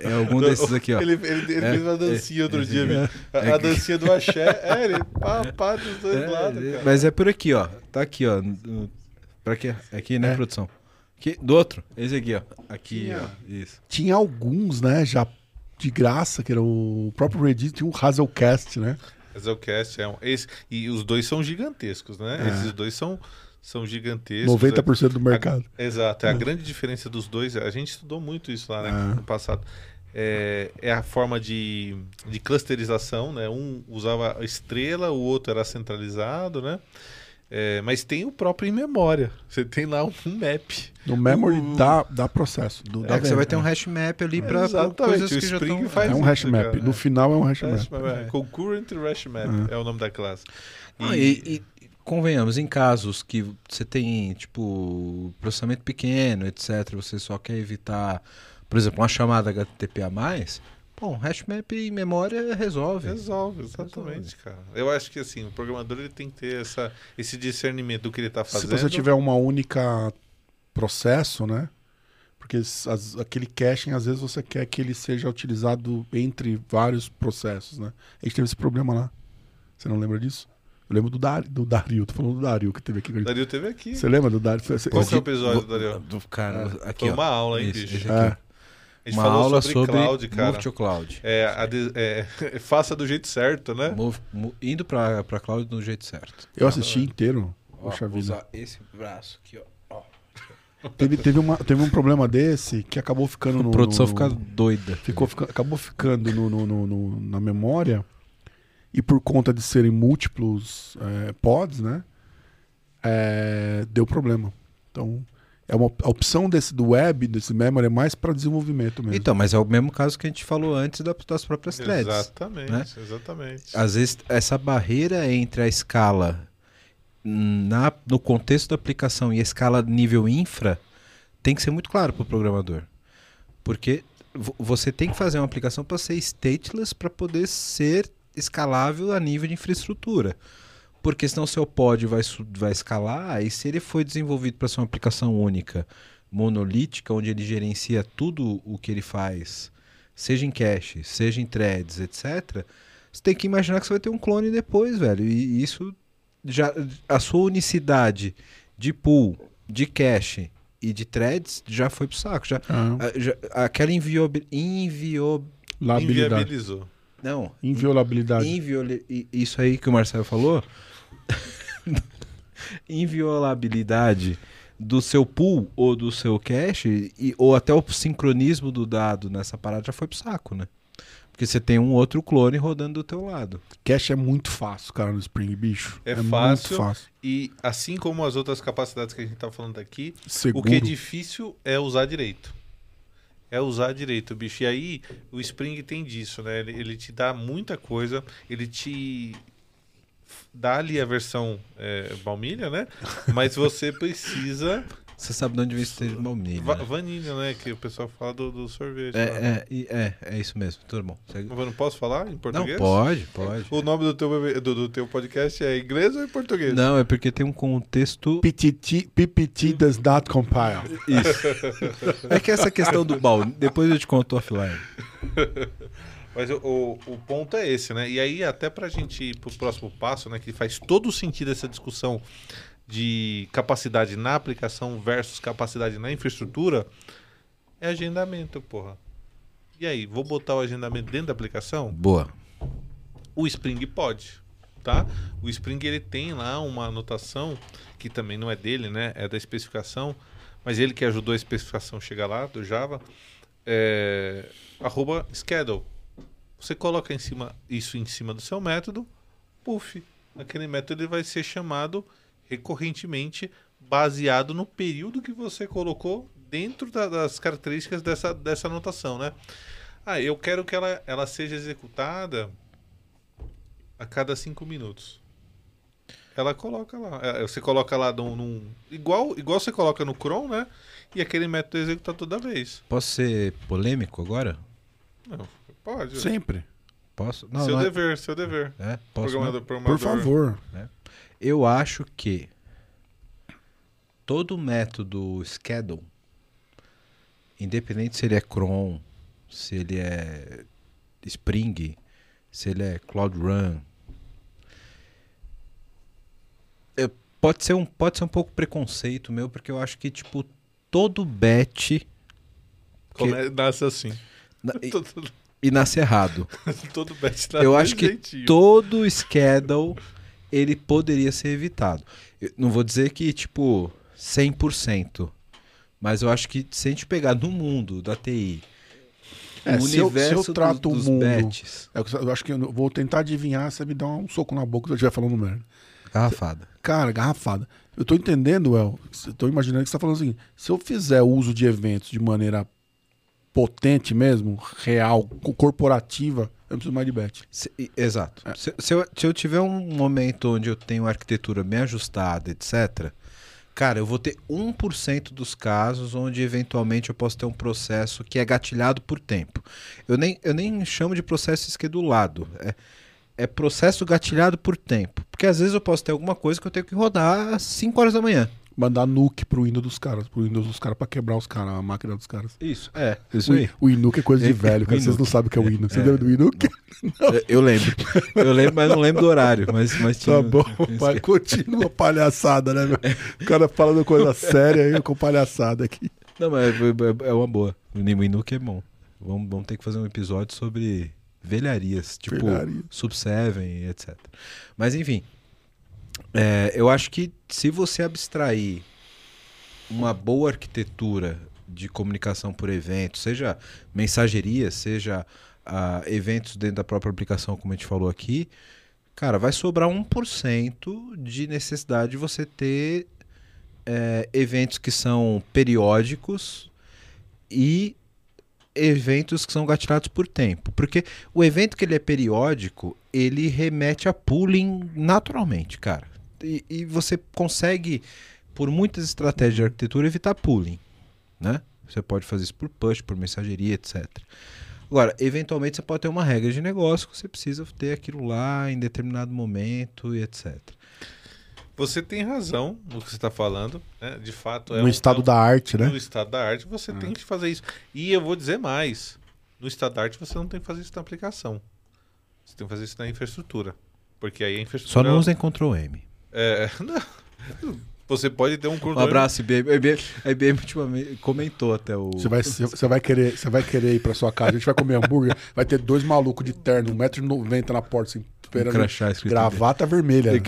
É, é algum desses aqui, ó. Ele, ele, ele É, fez uma dancinha é, outro dia? A, É a dancinha do axé. É, ele pá, pá dos dois É, lados, é, cara. Mas é por aqui, ó. Tá aqui, ó. Pra quê? Aqui, né, É. produção? Aqui, do outro. Esse aqui, ó. Aqui, ó. ó. Isso. Tinha alguns, né, já de graça, que era o próprio Reddit, tinha um Hazelcast, né? Hazelcast é um. Esse, e os dois são gigantescos, né? É. Esses dois são, são gigantescos. 90% do mercado. A- exato. É a grande diferença dos dois. A gente estudou muito isso lá né, É. no passado. É, é a forma de, de clusterização, né? Um usava a estrela, o outro era centralizado, né? É, mas tem o próprio em memória. Você tem lá um map. No memory O- dá, dá processo. Do, É dá que você vai ter um é. hash map ali Exatamente, coisas o que já Spring estão... faz É um isso, hash map. cara. No final é um hash Hash map. map, é. Concurrent Hash Map É. é o nome da classe. Ah, e, e convenhamos, em casos que você tem, tipo, processamento pequeno, etc., você só quer evitar, por exemplo, uma chamada HTTP a mais, bom, hashmap em memória resolve. Resolve, exatamente, cara. Eu acho que assim, o programador ele tem que ter essa, esse discernimento do que ele está Se fazendo. você tiver uma única processo, né? Porque as- aquele caching, às vezes, você quer que ele seja utilizado entre vários processos, né? A gente teve esse problema lá. Você não lembra disso? Eu lembro do, Dar, do Dario, tô falando do Dario que teve aqui. Dario teve aqui. Você lembra do Dario? Qual que é o episódio, Dario? Do cara, aqui, Foi ó. uma aula, hein, Isso, bicho? esse É. aqui, ó. A gente Uma falou aula sobre, sobre, cloud, cara. Move to Cloud. É, a de- é, faça do jeito certo, né? Move- indo pra, pra cloud do jeito certo. Eu assisti inteiro. Ó, Poxa vida. usar esse braço aqui, ó. ó. Teve, teve, uma, teve um problema desse que acabou ficando no. A produção no- fica doida. Ficou, fica- acabou ficando no, no- no- no- na memória e por conta de serem múltiplos é, pods, né? é, deu problema. Então, é uma, a opção desse do web, desse memory, é mais para desenvolvimento mesmo. Então, mas é o mesmo caso que a gente falou antes da- das próprias threads. Exatamente, né? exatamente. Às vezes, essa barreira entre a escala na, no contexto da aplicação e a escala nível infra tem que ser muito claro para o programador. Porque vo- você tem que fazer uma aplicação para ser stateless para poder ser escalável a nível de infraestrutura. Porque senão seu pod vai, vai escalar e se ele foi desenvolvido para ser uma aplicação única, monolítica, onde ele gerencia tudo o que ele faz, seja em cache, seja em threads, etc., você tem que imaginar que você vai ter um clone depois, velho. E isso já a sua unicidade de pool, de cache e de threads já foi pro saco. Já, Ah, a- já- aquela inviob. Inviabilizou. não, Inviolabilidade. inviole, i- isso aí que o Marcelo falou, inviolabilidade do seu pool ou do seu cache e, ou até o sincronismo do dado nessa parada já foi pro saco, né? Porque você tem um outro clone rodando do teu lado. Cache é muito fácil, cara, no Spring, bicho. É muito fácil. fácil. E assim como as outras capacidades que a gente tá falando aqui, Seguro. o que é difícil é usar direito. É usar direito, bicho. E aí, o Spring tem disso, né? Ele, ele te dá muita coisa, ele te dá ali a versão é, baunilha, né? Mas você precisa Você sabe de onde vem esse termo baunilha. Va né? vanilha, né? Que o pessoal fala do, do sorvete. lá. É, é, é, é isso mesmo. Tudo bom. Segue. Mas eu não posso falar em Não, português? pode, pode. O nome do teu, bebê- do, do teu podcast é inglês ou em português? Não, é porque tem um contexto. PPT, PPT does not compile. Isso. É que essa questão do baú, depois eu te conto offline. Mas o, o, o ponto é esse, né? E aí, até pra gente ir pro próximo passo, né? Que faz todo sentido essa discussão de capacidade na aplicação versus capacidade na infraestrutura, é agendamento, porra. E aí, vou botar o agendamento dentro da aplicação? Boa. O Spring pode, tá? O Spring ele tem lá uma anotação que também não é dele, né? É da especificação, mas ele que ajudou a especificação chegar lá do Java, é, arroba schedule. Você coloca em cima isso em cima do seu método, puff, aquele método ele vai ser chamado recorrentemente baseado no período que você colocou dentro da- das características dessa, dessa anotação, né? Ah, eu quero que ela, ela seja executada a cada cinco minutos. Ela coloca lá. É, Você coloca lá num, num- igual, igual você coloca no Chrome, né? E aquele método executa toda vez. Posso ser polêmico agora? Não, pode. Sempre. Posso? Não, seu não é- dever, seu dever. É, posso. Programador, não? Por programador. favor. Eu acho que todo método schedule, independente se ele é cron, se ele é Spring, se ele é Cloud Run, é, pode ser um pode ser um pouco preconceito meu, porque eu acho que tipo todo batch Come- Nasce assim. na- e, e nasce errado. todo batch nasce Eu acho que jeitinho. todo schedule ele poderia ser evitado. Eu não vou dizer que, tipo, 100%. Mas eu acho que se a gente pegar no mundo da TI, É, o se eu- se eu universo trato o dos, dos mundo- batches, É, Eu acho que eu vou tentar adivinhar, você me dá um soco na boca se eu estiver falando merda. garrafada. Cara, garrafada. Eu tô entendendo, El. Eu tô imaginando que você tá falando assim: se eu fizer uso de eventos de maneira potente mesmo, real, co- corporativa, eu preciso mais de bet. Se- exato. Se, se eu, se eu tiver um momento onde eu tenho arquitetura bem ajustada, etc., cara, eu vou ter 1% dos casos onde eventualmente eu posso ter um processo que é gatilhado por tempo. Eu nem, eu nem chamo de processo esquedulado. É, é processo gatilhado por tempo. Porque às vezes eu posso ter alguma coisa que eu tenho que rodar às 5 horas da manhã. Mandar nuke pro Windows dos caras, pro Windows dos caras pra quebrar os caras, a máquina dos caras. Isso, é. Isso o, aí. o Inuke é coisa de É, velho, cara. o Vocês não sabem o que é o Inuke. Você É. lembra do Inuke? Eu- lembro. Eu lembro, mas não lembro do horário. Mas, mas tinha, Tá bom, tinha um vai, esquema. continua palhaçada, né, meu? O cara falando coisa séria aí com palhaçada aqui. Não, mas é, é- é uma boa. O Inuke é bom. Vamos, vamos ter que fazer um episódio sobre velharias, tipo Velharia. Sub-7 e etc. Mas enfim, é, eu acho que se você abstrair uma boa arquitetura de comunicação por evento, seja mensageria, seja ah, eventos dentro da própria aplicação, como a gente falou aqui, cara, vai sobrar 1% de necessidade de você ter é, eventos que são periódicos e eventos que são gatilhados por tempo. Porque o evento que ele é periódico, ele remete a pooling naturalmente, cara. E, e você consegue, por muitas estratégias de arquitetura, evitar pooling, né? Você pode fazer isso por push, por mensageria, etc. Agora, eventualmente você pode ter uma regra de negócio que você precisa ter aquilo lá em determinado momento e etc. Você tem razão no que você está falando, né? De fato, é no um- estado é um- da arte, né? No estado da arte, você tem que fazer isso. E eu vou dizer mais: no estado da arte, você não tem que fazer isso na aplicação. Você tem que fazer isso na infraestrutura. Porque aí a Só infraestrutura. não usem Ctrl M. É, não. Você pode ter um Um controle. abraço, IBM. A IBM, ultimamente comentou até o. Você vai, você, vai querer, você vai querer ir pra sua casa, a gente vai comer hambúrguer, vai ter dois malucos de terno, 1,90m na porta, assim, esperando. crachá escrito gravata vermelha. né?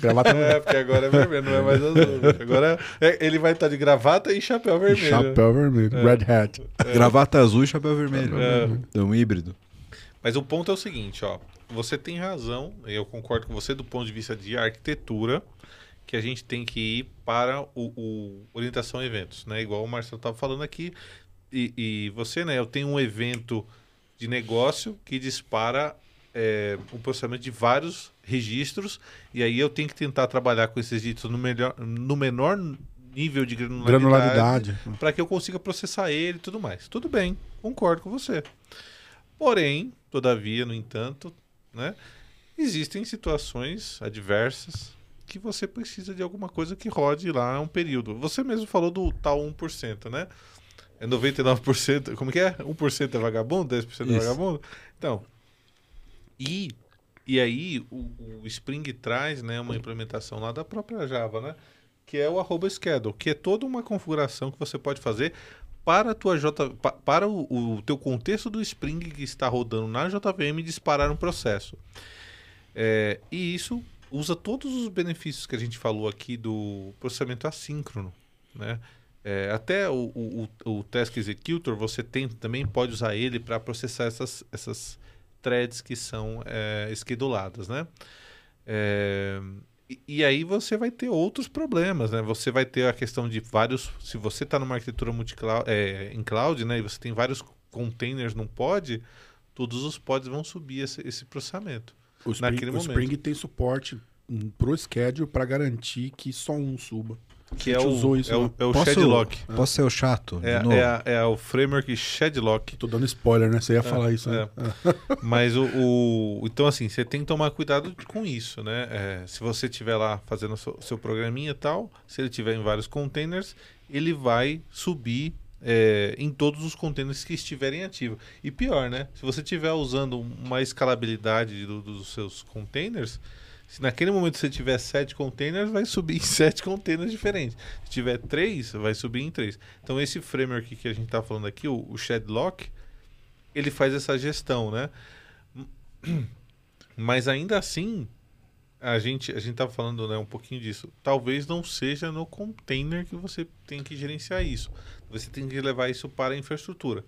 Gravata É, porque agora é vermelho, não é mais azul. Agora é- ele vai estar de gravata e chapéu e vermelho. chapéu vermelho. Red hat. Gravata azul e chapéu vermelho. É. É um híbrido. Mas o ponto é o seguinte, ó. Você tem razão, eu concordo com você do ponto de vista de arquitetura, que a gente tem que ir para o, o orientação eventos, né? Igual o Marcelo estava falando aqui. E, e você, né? Eu tenho um evento de negócio que dispara é, um processamento de vários registros e aí eu tenho que tentar trabalhar com esses registros no, melhor, no menor nível de granularidade, Granularidade. para que eu consiga processar ele e tudo mais. Tudo bem, concordo com você. Porém, todavia, no entanto, né, existem situações adversas que você precisa de alguma coisa que rode lá um período. Você mesmo falou do tal 1%, né? É 99%, como que é? 1% é vagabundo, 10% é Isso. vagabundo? Então, e, e aí o, o Spring traz né, uma implementação lá da própria Java, né? Que é o arroba schedule, que é toda uma configuração que você pode fazer para a tua J, pa- para o, o teu contexto do Spring que está rodando na JVM disparar um processo. É, e isso usa todos os benefícios que a gente falou aqui do processamento assíncrono, né? É, até o, o, o Task Executor você tem, também pode usar ele para processar essas, essas threads que são é, esqueduladas, né? É, e, e aí você vai ter outros problemas, né? Você vai ter a questão de vários... Se você está numa arquitetura multicloud, é, em cloud, né? E você tem vários containers num pod, todos os pods vão subir esse, esse processamento. O Spring, Naquele o momento. Spring tem suporte hum, pro schedule para garantir que só um suba. Que é o, usou isso, é o, é o Posso, Shadlock. posso ser o chato? É, é, a- é o framework Shadlock. Tô dando spoiler, né? Você ia falar isso, né? Mas o, o- Então, assim, você tem que tomar cuidado com isso, né? É, se você estiver lá fazendo o seu, seu programinha e tal, se ele tiver em vários containers, ele vai subir é, em todos os containers que estiverem ativos. E pior, né? Se você estiver usando uma escalabilidade do- dos seus containers, se naquele momento você tiver sete containers, vai subir em sete containers diferentes. Se tiver três, vai subir em três. Então, esse framework que a gente está falando aqui, o, o Shadlock, ele faz essa gestão, né? Mas ainda assim, a gente a gente tá falando né, um pouquinho disso. Talvez não seja no container que você tem que gerenciar isso. Você tem que levar isso para a infraestrutura.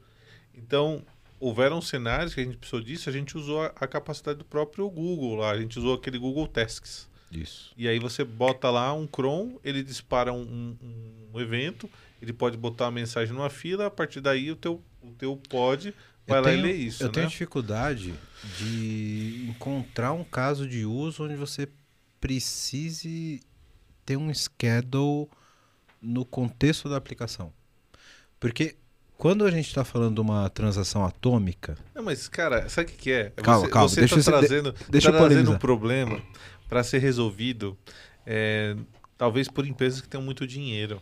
Então, houveram cenários que a gente precisou disso, a gente usou a, a capacidade do próprio Google lá, a gente usou aquele Google Tasks. Isso. E aí você bota lá um cron, ele dispara um, um- um evento, ele pode botar uma mensagem numa fila, a partir daí o teu, o teu pod vai Eu lá tenho- e lê isso. Eu né? tenho dificuldade de encontrar um caso de uso onde você precise ter um schedule no contexto da aplicação. Porque quando a gente está falando de uma transação atômica, Não, mas, cara, sabe o que, é? Calma, você, calma, Você deixa tá eu trazendo, deixa tá trazendo um problema para ser resolvido, é, talvez por empresas que tenham muito dinheiro.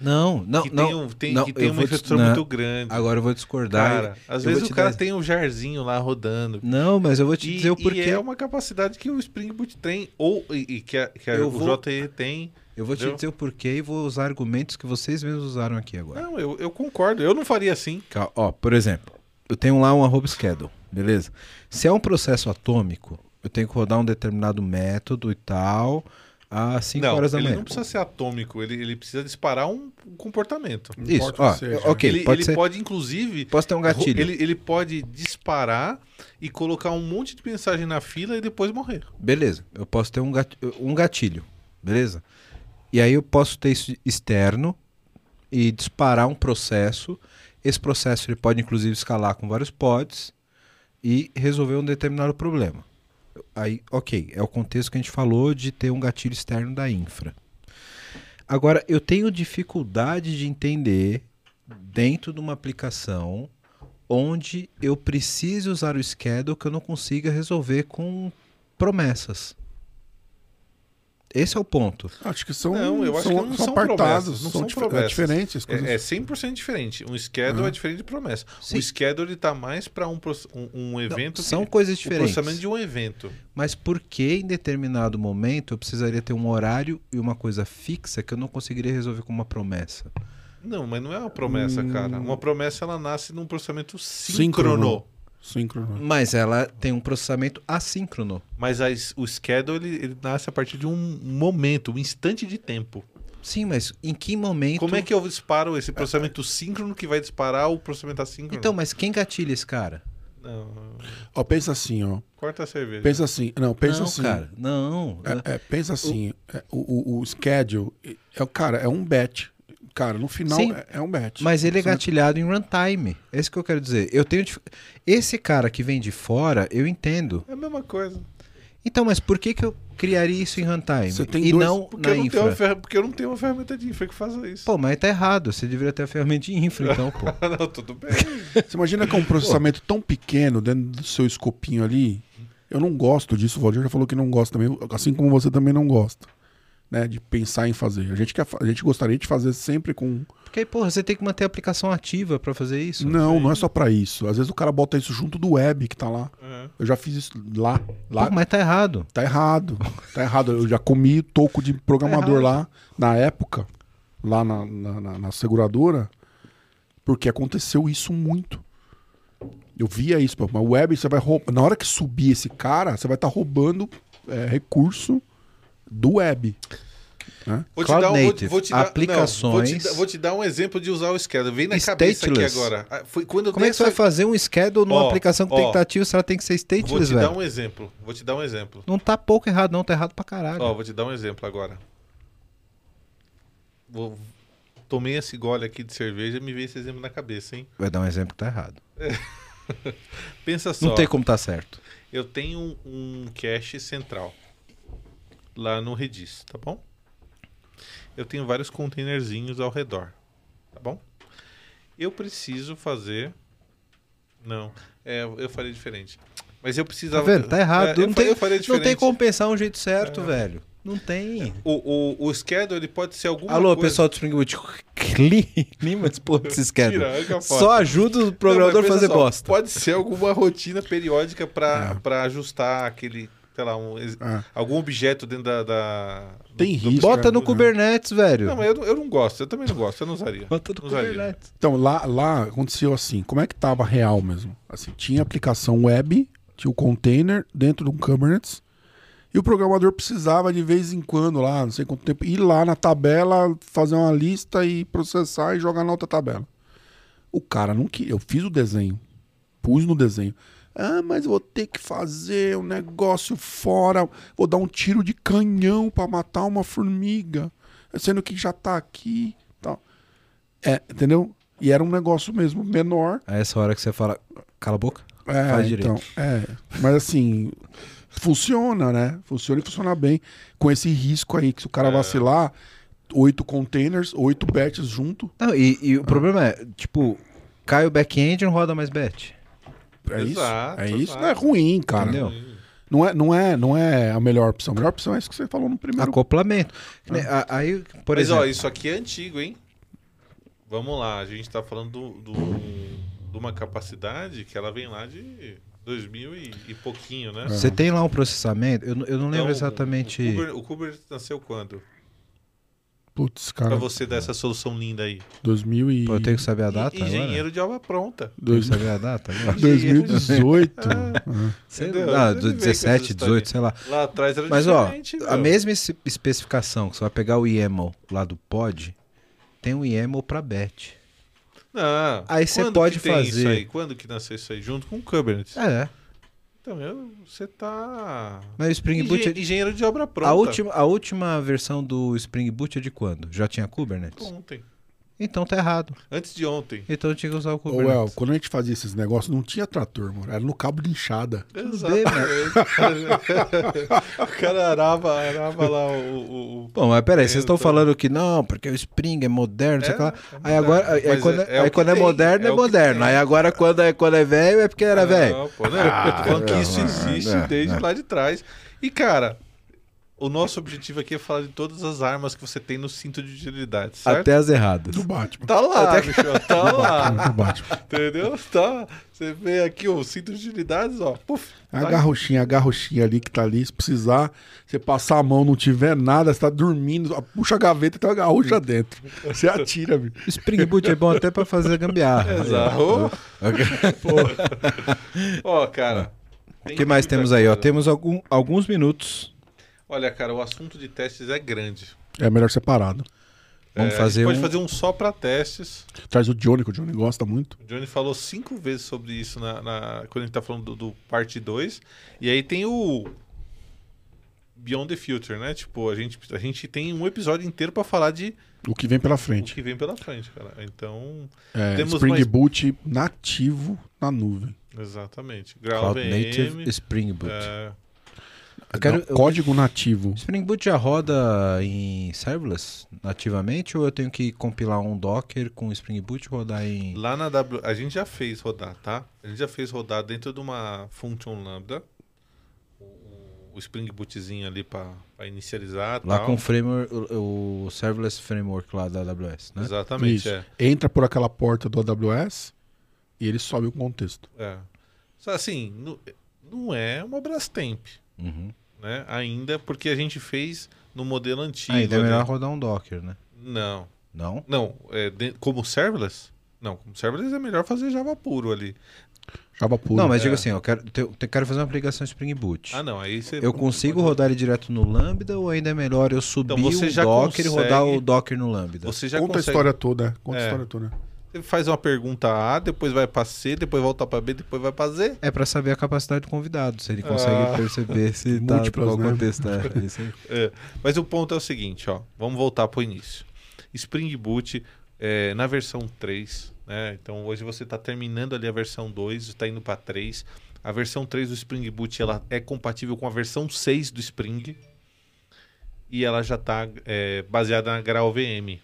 não, não, que não, tem, um- tem, não, que tem uma infraestrutura não, muito grande. Agora eu vou discordar. cara, às vezes o cara dar- tem um jarzinho lá rodando. Não, mas eu vou te E, dizer o e porquê. é uma capacidade que o Spring Boot tem, ou e, e que, a- que a- o vou- JE tem. Eu vou te dizer o porquê e vou usar argumentos que vocês mesmos usaram aqui agora. Não, eu, eu concordo. Eu não faria assim. Cal- Ó, por exemplo, eu tenho lá um arroba schedule, beleza? Se é um processo atômico, eu tenho que rodar um determinado método e tal às 5 não, horas da ele manhã. não precisa ser atômico, ele, ele precisa disparar um, comportamento. Não Isso, importa ó, o que seja. ok, ele pode ele ser. pode, inclusive, Posso ter um gatilho. Ele, ele pode disparar e colocar um monte de mensagem na fila e depois morrer. Beleza, eu posso ter um gat- um gatilho, beleza? E aí eu posso ter isso externo e disparar um processo. Esse processo ele pode inclusive escalar com vários pods e resolver um determinado problema. Aí, ok, é o contexto que a gente falou de ter um gatilho externo da infra. Agora, eu tenho dificuldade de entender dentro de uma aplicação onde eu precise usar o schedule que eu não consiga resolver com promessas. Esse é o ponto. Acho que são, Não, eu acho são, que não são são apartados, promessas, não são, são dif- promessas. é diferente. as coisas- É, é 100% diferente. Um schedule Uhum. é diferente de promessa. Sim. O schedule está mais para um, um, um Não, evento. são que, coisas o diferentes. processamento de um evento. Mas por que em determinado momento eu precisaria ter um horário e uma coisa fixa que eu não conseguiria resolver com uma promessa? Não, mas não é uma promessa, Hum. cara. Uma promessa ela nasce num processamento Síncrono. síncrono. Síncrono. Mas ela tem um processamento assíncrono. Mas a es- o schedule ele, ele nasce a partir de um momento, um instante de tempo. Sim, mas em que momento. Como é que eu disparo esse processamento síncrono que vai disparar o processamento assíncrono? Então, mas quem gatilha esse cara? Não, Ó, pensa assim, ó. corta a cerveja. Pensa assim. Não, pensa não, assim. cara. Não. É, é, pensa assim, é, o, o, o schedule, é, o cara, é um bet. Cara, no final Sim. é, é um bet. Mas ele é gatilhado em runtime. É isso que eu quero dizer. Eu tenho dif- esse cara que vem de fora, eu entendo. É a mesma coisa. Então, mas por que que eu criaria isso em runtime. Você tem e dois- não Porque na eu, não tenho uma infra. fer... porque eu não tenho uma ferramenta de infra que faça isso. Pô, mas tá errado. Você deveria ter a ferramenta de infra, então, pô. não, tudo bem. Você imagina que é um processamento tão pequeno dentro do seu escopinho ali. Eu não gosto disso, o Valdir já falou que não gosta também, assim como você também não gosta. Né, de pensar em fazer. A gente, quer, a gente gostaria de fazer sempre com. Porque aí, porra, você tem que manter a aplicação ativa pra fazer isso. Não, não é só pra isso. Às vezes o cara bota isso junto do web que tá lá. É. Eu já fiz isso lá. lá Pô, mas tá errado. Tá errado. Tá errado. Eu já comi toco de programador Tá lá, na época, lá na, na, na- na seguradora, porque aconteceu isso muito. Eu via isso, pô, mas web você vai roubar. Na hora que subir esse cara, você vai estar roubando é, recurso do web. Vou te um, vou, native, vou te dar, não, aplicações- vou, te, dar- vou te dar um exemplo de usar o schedule. Vem na cabeça aqui Stateless. agora. Ah, Foi quando eu Como é que você vai fazer um schedule numa Ó, aplicação que tem ó. que estar se ela tem que ser Vou stateless, te velho? dar um exemplo. Vou te dar um exemplo. Não tá pouco errado, não. Tá errado pra caralho. Ó, vou te dar um exemplo agora. Vou... Tomei esse gole aqui de cerveja e me veio esse exemplo na cabeça, hein? Vai dar um exemplo que tá errado. Pensa só. Não tem como tá certo. Eu tenho um, um cache central lá no Redis, tá bom? Eu tenho vários containerzinhos ao redor, tá bom? Eu preciso fazer. Não, é, eu falei diferente. Mas eu Tá precisava. vendo? Tá errado. É, eu, não, tem, não tem como pensar um jeito certo, velho. Não tem. O, o, o schedule ele pode ser alguma Alô, coisa. pessoal do Spring Boot. Clima esse porra desse schedule. Tira, fora. Só ajuda o programador a fazer só, bosta. Pode ser alguma rotina periódica para É. pra ajustar aquele, sei lá, um, É. algum objeto dentro da. da- Tem do- do- risco, Bota no Uhum. Kubernetes, velho. Não, mas eu, não- eu não gosto, eu também não gosto, eu não usaria. Bota no Não usaria. Kubernetes. Então, lá, lá aconteceu assim. Como é que tava real mesmo? Assim, tinha aplicação web, tinha o container dentro de um Kubernetes, e o programador precisava de vez em quando lá, não sei quanto tempo, ir lá na tabela, fazer uma lista e processar e jogar na outra tabela. O cara não queria. Eu fiz o desenho, pus no desenho. Ah, mas vou ter que fazer um negócio fora, vou dar um tiro de canhão para matar uma formiga, sendo que já tá aqui, tal. É, entendeu? E era um negócio mesmo menor. A essa hora que você fala, cala a boca. É, Faz direito. então, é. Mas assim, funciona, né? Funciona e funciona bem. Com esse risco aí, que se o cara É. vacilar, oito containers, oito batches junto. Não, e, e o problema é, tipo, cai o back-end e não roda mais batch. É Exato, isso. É isso. exato. Não é ruim, cara. Entendeu? Não é, não, é, não é a melhor opção. A melhor opção é isso que você falou no primeiro. Acoplamento. Que nem- a- Aí, por Mas exemplo, ó, isso aqui é antigo, hein? Vamos lá, a gente tá falando do, do- de uma capacidade que ela vem lá de 2000 e, e pouquinho, né? você tem lá um processamento, eu, não- eu não lembro Então, exatamente... O Kuber, o Kubernetes nasceu quando? Putz, Pra cara. você dar essa solução linda aí. 2000 e... Pô, eu tenho que saber a data Engenheiro agora? de obra pronta. Tenho que dois- saber a data agora? 2018. Sei Entendeu? lá, Ele do vem com 17, essa 18, sei lá. Lá atrás era Mas ó, diferente, a meu. mesma es- especificação, que você vai pegar o YAML lá do pod, tem um YAML pra batch. Não. Aí você pode que tem fazer- Isso aí? Quando que nasceu isso aí? Junto com o Kubernetes. É, Então, eu, você tá. mas o Spring Boot... Engen- Engenheiro de obra pronta. A última, a última versão do Spring Boot é de quando? Já tinha Kubernetes? Ontem. Então tá errado. Antes de ontem. Então eu tinha que usar o Kubernetes. quando a gente fazia esses negócios, não tinha trator, mano. Era no cabo de enxada. o cara arava, arava lá o. o. Bom, mas peraí, vocês estão Então- falando que não, porque o Spring é moderno, sei É, lá. é Aí agora, aí, quando, é- é aí o que quando é moderno, é é, moderno. Aí agora quando é, quando é velho, é porque era velho. Não, pô, não, eu tô falando que isso não, existe não, desde não. lá de trás. E, cara, o nosso objetivo aqui é falar de todas as armas que você tem no cinto de utilidade, certo? Até as erradas. Do Batman. Tá lá, Até- bicho, tá lá. Do Batman. Entendeu? Tá. Você vê aqui o cinto de utilidades, ó. Puf, A tá garrochinha, a garrochinha ali que tá ali, se precisar, você passar a mão, não tiver nada, você tá dormindo, ó, puxa a gaveta e tem uma garrucha dentro. Você atira, bicho. O Spring Boot é bom até pra fazer gambiarra. Exato. Ó, cara. O que mais temos aí? Ó, temos algum- alguns minutos. Olha, cara, o assunto de testes é grande. É melhor separado. Vamos É, fazer a gente pode um... fazer um só pra testes. Traz o Johnny, que o Johnny gosta muito. O Johnny falou cinco vezes sobre isso na, na- quando a gente tá falando do, do parte 2. E aí tem o Beyond the Future, né? Tipo, a gente, a gente tem um episódio inteiro pra falar de O que vem pela o frente. que vem pela frente, cara. Então, É, Temos Spring mais- Boot nativo na nuvem. exatamente. Cloud VM. Native Spring Boot. é, Eu quero- Não, Código nativo. Spring Boot já roda em serverless nativamente ou eu tenho que compilar um Docker com Spring Boot e rodar em. Lá na W, a gente já fez rodar, tá? A gente já fez rodar dentro de uma function lambda. O, Spring Bootzinho ali para inicializar Lá tal. com o framework, o, o serverless framework lá da AWS, né? Exatamente, Isso. é. Entra por aquela porta do AWS e ele sobe o contexto. é. Assim, não, não é uma Brastemp, Uhum. Né? Ainda porque a gente fez no modelo antigo. Ainda é ali. melhor rodar um Docker, né? Não. Não? Não, é, de- como serverless? Não, como serverless é melhor fazer Java puro ali. Java puro. Não, mas É. digo assim, eu quero, eu quero fazer uma aplicação Spring Boot. Ah, não, aí você eu consigo pode- rodar ele direto no Lambda ou ainda é melhor eu subir Então, você o já Docker e rodar consegue- o Docker no Lambda? Você já Conta consegue... a história toda. Conta É. a história toda. Você faz uma pergunta A, depois vai para C, depois volta para B, depois vai para Z. É pra saber a capacidade do convidado, se ele consegue Ah. perceber se tá qual né? contexto é. É. É, mas o ponto é o seguinte, ó. Vamos voltar para o início. Spring Boot é, na versão 3, né? Então hoje você está terminando ali a versão 2, está indo para 3. A versão 3 do Spring Boot ela é compatível com a versão 6 do Spring e ela já está baseada na GraalVM.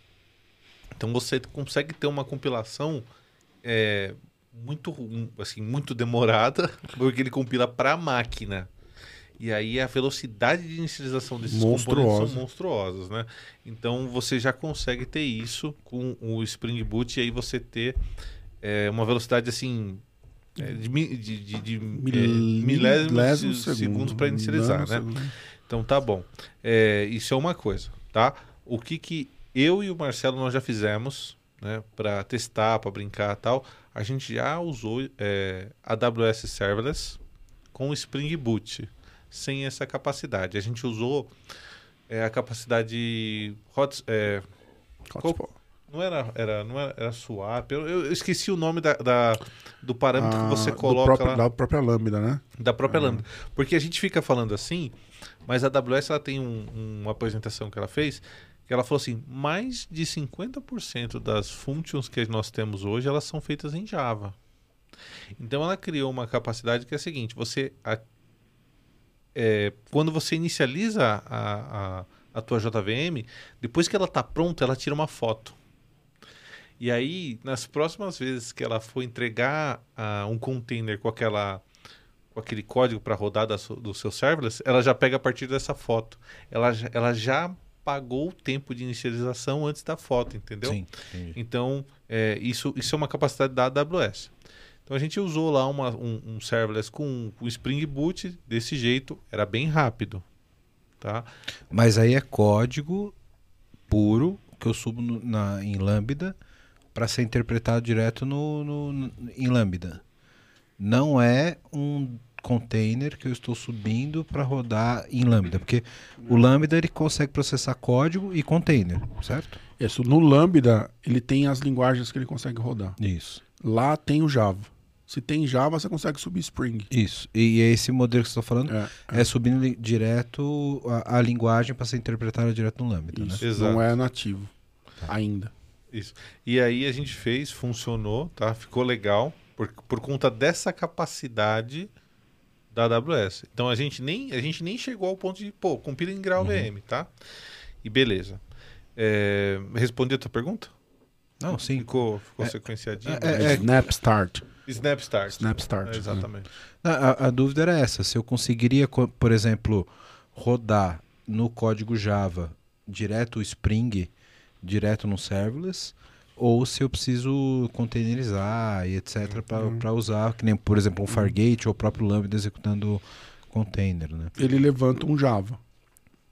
Então você consegue ter uma compilação é, muito assim muito demorada, porque ele compila para a máquina. E aí a velocidade de inicialização desses componentes Monstruosa. são monstruosas, né? Então você já consegue ter isso com o Spring Boot e aí você ter é, uma velocidade assim é, de, de, de, de, é, milésimos de segundo. segundos para inicializar, né? Nanosegundo. Então tá bom. É, isso é uma coisa, tá? O que que eu e o Marcelo nós já fizemos, né, para testar, para brincar, tal. A gente já usou é, AWS Serverless com Spring Boot, sem essa capacidade. A gente usou é, a capacidade hot, é, não era, era, não era, era swap. Eu, eu esqueci o nome da, da- do parâmetro Ah, que você coloca próprio- lá Da própria Lambda, né? da própria Lambda. Porque a gente fica falando assim, mas a AWS ela tem um- uma apresentação que ela fez ela falou assim, mais de 50% das functions que nós temos hoje, elas são feitas em Java. Então ela criou uma capacidade que é a seguinte, você a- é, quando você inicializa a, a, a tua JVM, depois que ela está pronta, ela tira uma foto. E aí, nas próximas vezes que ela for entregar ah, um container com aquela com aquele código para rodar da do seu serverless, ela já pega a partir dessa foto. Ela, ela já pagou o tempo de inicialização antes da foto, entendeu? Sim, entendi. Então, é, isso, isso é uma capacidade da AWS. Então, a gente usou lá uma- um, um serverless com o Spring Boot desse jeito, era bem rápido. Tá? Mas aí é código puro que eu subo no- na, em Lambda para ser interpretado direto no, no- no- em Lambda. Não é um container que eu estou subindo para rodar em Lambda, porque o Lambda ele consegue processar código e container, certo? Isso, no Lambda, ele tem as linguagens que ele consegue rodar. Isso. Lá tem o Java. Se tem Java, você consegue subir Spring. Isso. E é esse modelo que você está falando É, é subindo li- direto a, a linguagem para ser interpretada direto no Lambda, né? isso. Exato. Não é nativo. Ainda. Isso. E aí a gente fez, funcionou, tá? Ficou legal por, por conta dessa capacidade da AWS. Então a gente nem a gente nem chegou ao ponto de, pô, compila em grau VM, tá? E beleza. É, respondi a tua pergunta? Não, sim. Ficou, ficou É, sequenciadinho? é, beleza? Snap Start. Snap Start. Snap Start. É, exatamente. A, a- a dúvida era essa: se eu conseguiria, co- por exemplo, rodar no código Java direto o Spring, direto no serverless, ou se eu preciso containerizar e etc. para usar, que nem, por exemplo, um Fargate ou o próprio Lambda executando container, né? Ele levanta um Java.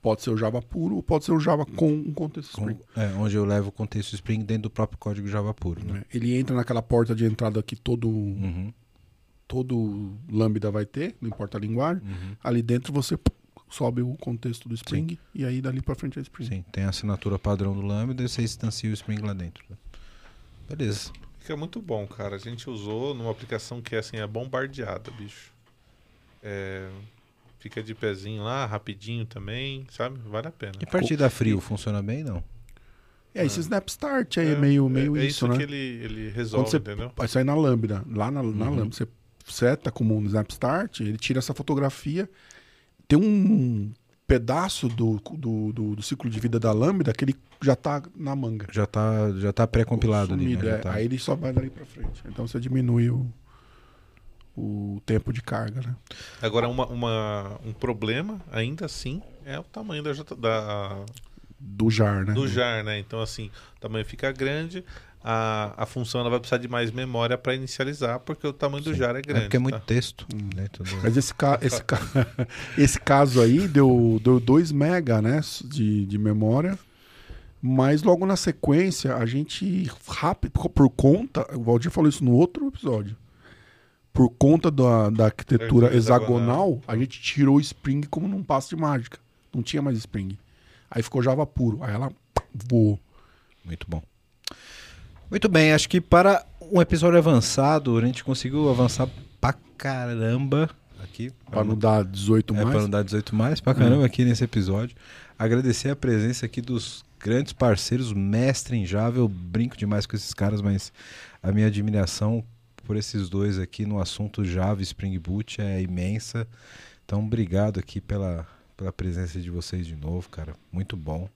Pode ser o Java puro ou pode ser o Java com um contexto Com- Spring. é, onde eu levo o contexto Spring dentro do próprio código Java puro, né? Ele entra naquela porta de entrada que todo, Uhum, todo Lambda vai ter, não importa a linguagem. uhum. Ali dentro você sobe o contexto do Spring e aí dali pra frente é Spring. Sim, tem a assinatura padrão do Lambda e você instancia o Spring lá dentro. né? Beleza. Fica muito bom, cara. A gente usou numa aplicação que assim, é bombardeada, bicho. É, fica de pezinho lá, rapidinho também, sabe? Vale a pena. E partida frio funciona bem, não? É, esse Snap Start aí é, meio, meio é, é isso, isso né? que ele, ele resolve, Quando você entendeu? vai sair na Lambda, lá na, na Uhum. Lambda, você seta como um Snap Start, ele tira essa fotografia, tem um pedaço do, do, do, do ciclo de vida da lambda que ele já tá na manga. Já tá, já tá pré-compilado ali. Né? É. tá- Aí ele só vai dali pra frente. Então você diminui o, o tempo de carga, né? Agora, uma, uma- um problema, ainda assim, é o tamanho da, da- Do jar, né? do jar, né? Então, assim, o tamanho fica grande, a, a função ela vai precisar de mais memória para inicializar, porque o tamanho do jar é É grande. porque é muito tá? texto. Né? Tudo- Mas esse, ca esse, ca esse caso aí deu, deu 2 mega né, de, de memória. Mas logo na sequência, a gente rápido, por conta, o Valdir falou isso no outro episódio. Por conta da, da arquitetura Arquitetura hexagonal, hexagonal. a gente tirou o Spring como num passo de mágica. Não tinha mais Spring. Aí ficou Java puro. Aí ela voou. Muito bom. Muito bem, acho que para um episódio avançado, a gente conseguiu avançar pra caramba aqui. Pra não dar 18 É, mais. para não dar 18 mais, pra caramba aqui nesse episódio. Agradecer a presença aqui dos grandes parceiros, mestre em Java. Eu brinco demais com esses caras, mas a minha admiração por esses dois aqui no assunto Java e Spring Boot é imensa. Então, obrigado aqui pela, pela presença de vocês de novo, cara. Muito bom.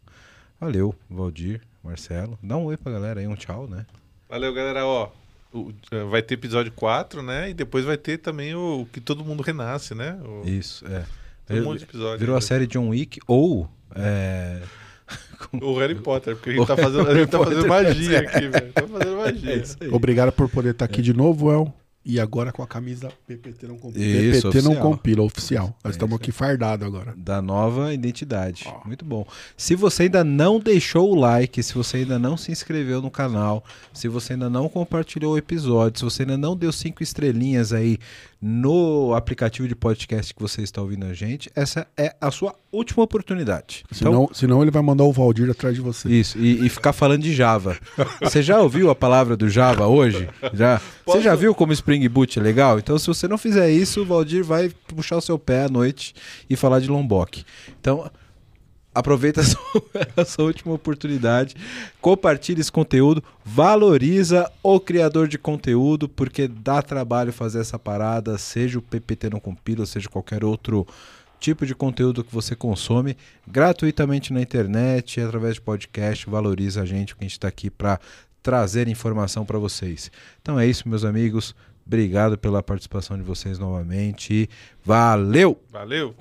Valeu, Valdir, Marcelo. Dá um oi pra galera aí, um tchau, né? Valeu, galera. Ó, o- eh, vai ter episódio 4, né? E depois vai ter também o que todo mundo renasce, né? O, Isso, é. tem um monte de episódio. Virou a série John Wick ou. É... O Harry Potter, porque a gente O tá fazendo, a gente tá fazendo magia aqui, velho. Tá fazendo magia. É isso aí. Obrigado por poder estar aqui de novo, El. E agora com a camisa PPT não compila. Isso, PPT não oficial. compila, oficial. Nós É estamos aqui fardados agora. da nova identidade. Ó. Muito bom. Se você ainda não deixou o like, se você ainda não se inscreveu no canal, se você ainda não compartilhou o episódio, se você ainda não deu cinco estrelinhas aí no aplicativo de podcast que você está ouvindo a gente, essa é a sua última oportunidade. Então, Senão, senão ele vai mandar o Valdir atrás de você. isso, e, e ficar falando de Java. Você já ouviu a palavra do Java hoje? Já? Você Posso- já viu como Spring Boot é legal? Então, se você não fizer isso, o Valdir vai puxar o seu pé à noite e falar de Lombok. Então, aproveita a sua, a sua última oportunidade, compartilhe esse conteúdo, valoriza o criador de conteúdo, porque dá trabalho fazer essa parada, seja o PPT não compila, seja qualquer outro tipo de conteúdo que você consome gratuitamente na internet, através de podcast, valoriza a gente, que a gente está aqui para trazer informação para vocês. Então é isso, meus amigos. Obrigado pela participação de vocês novamente. Valeu! Valeu!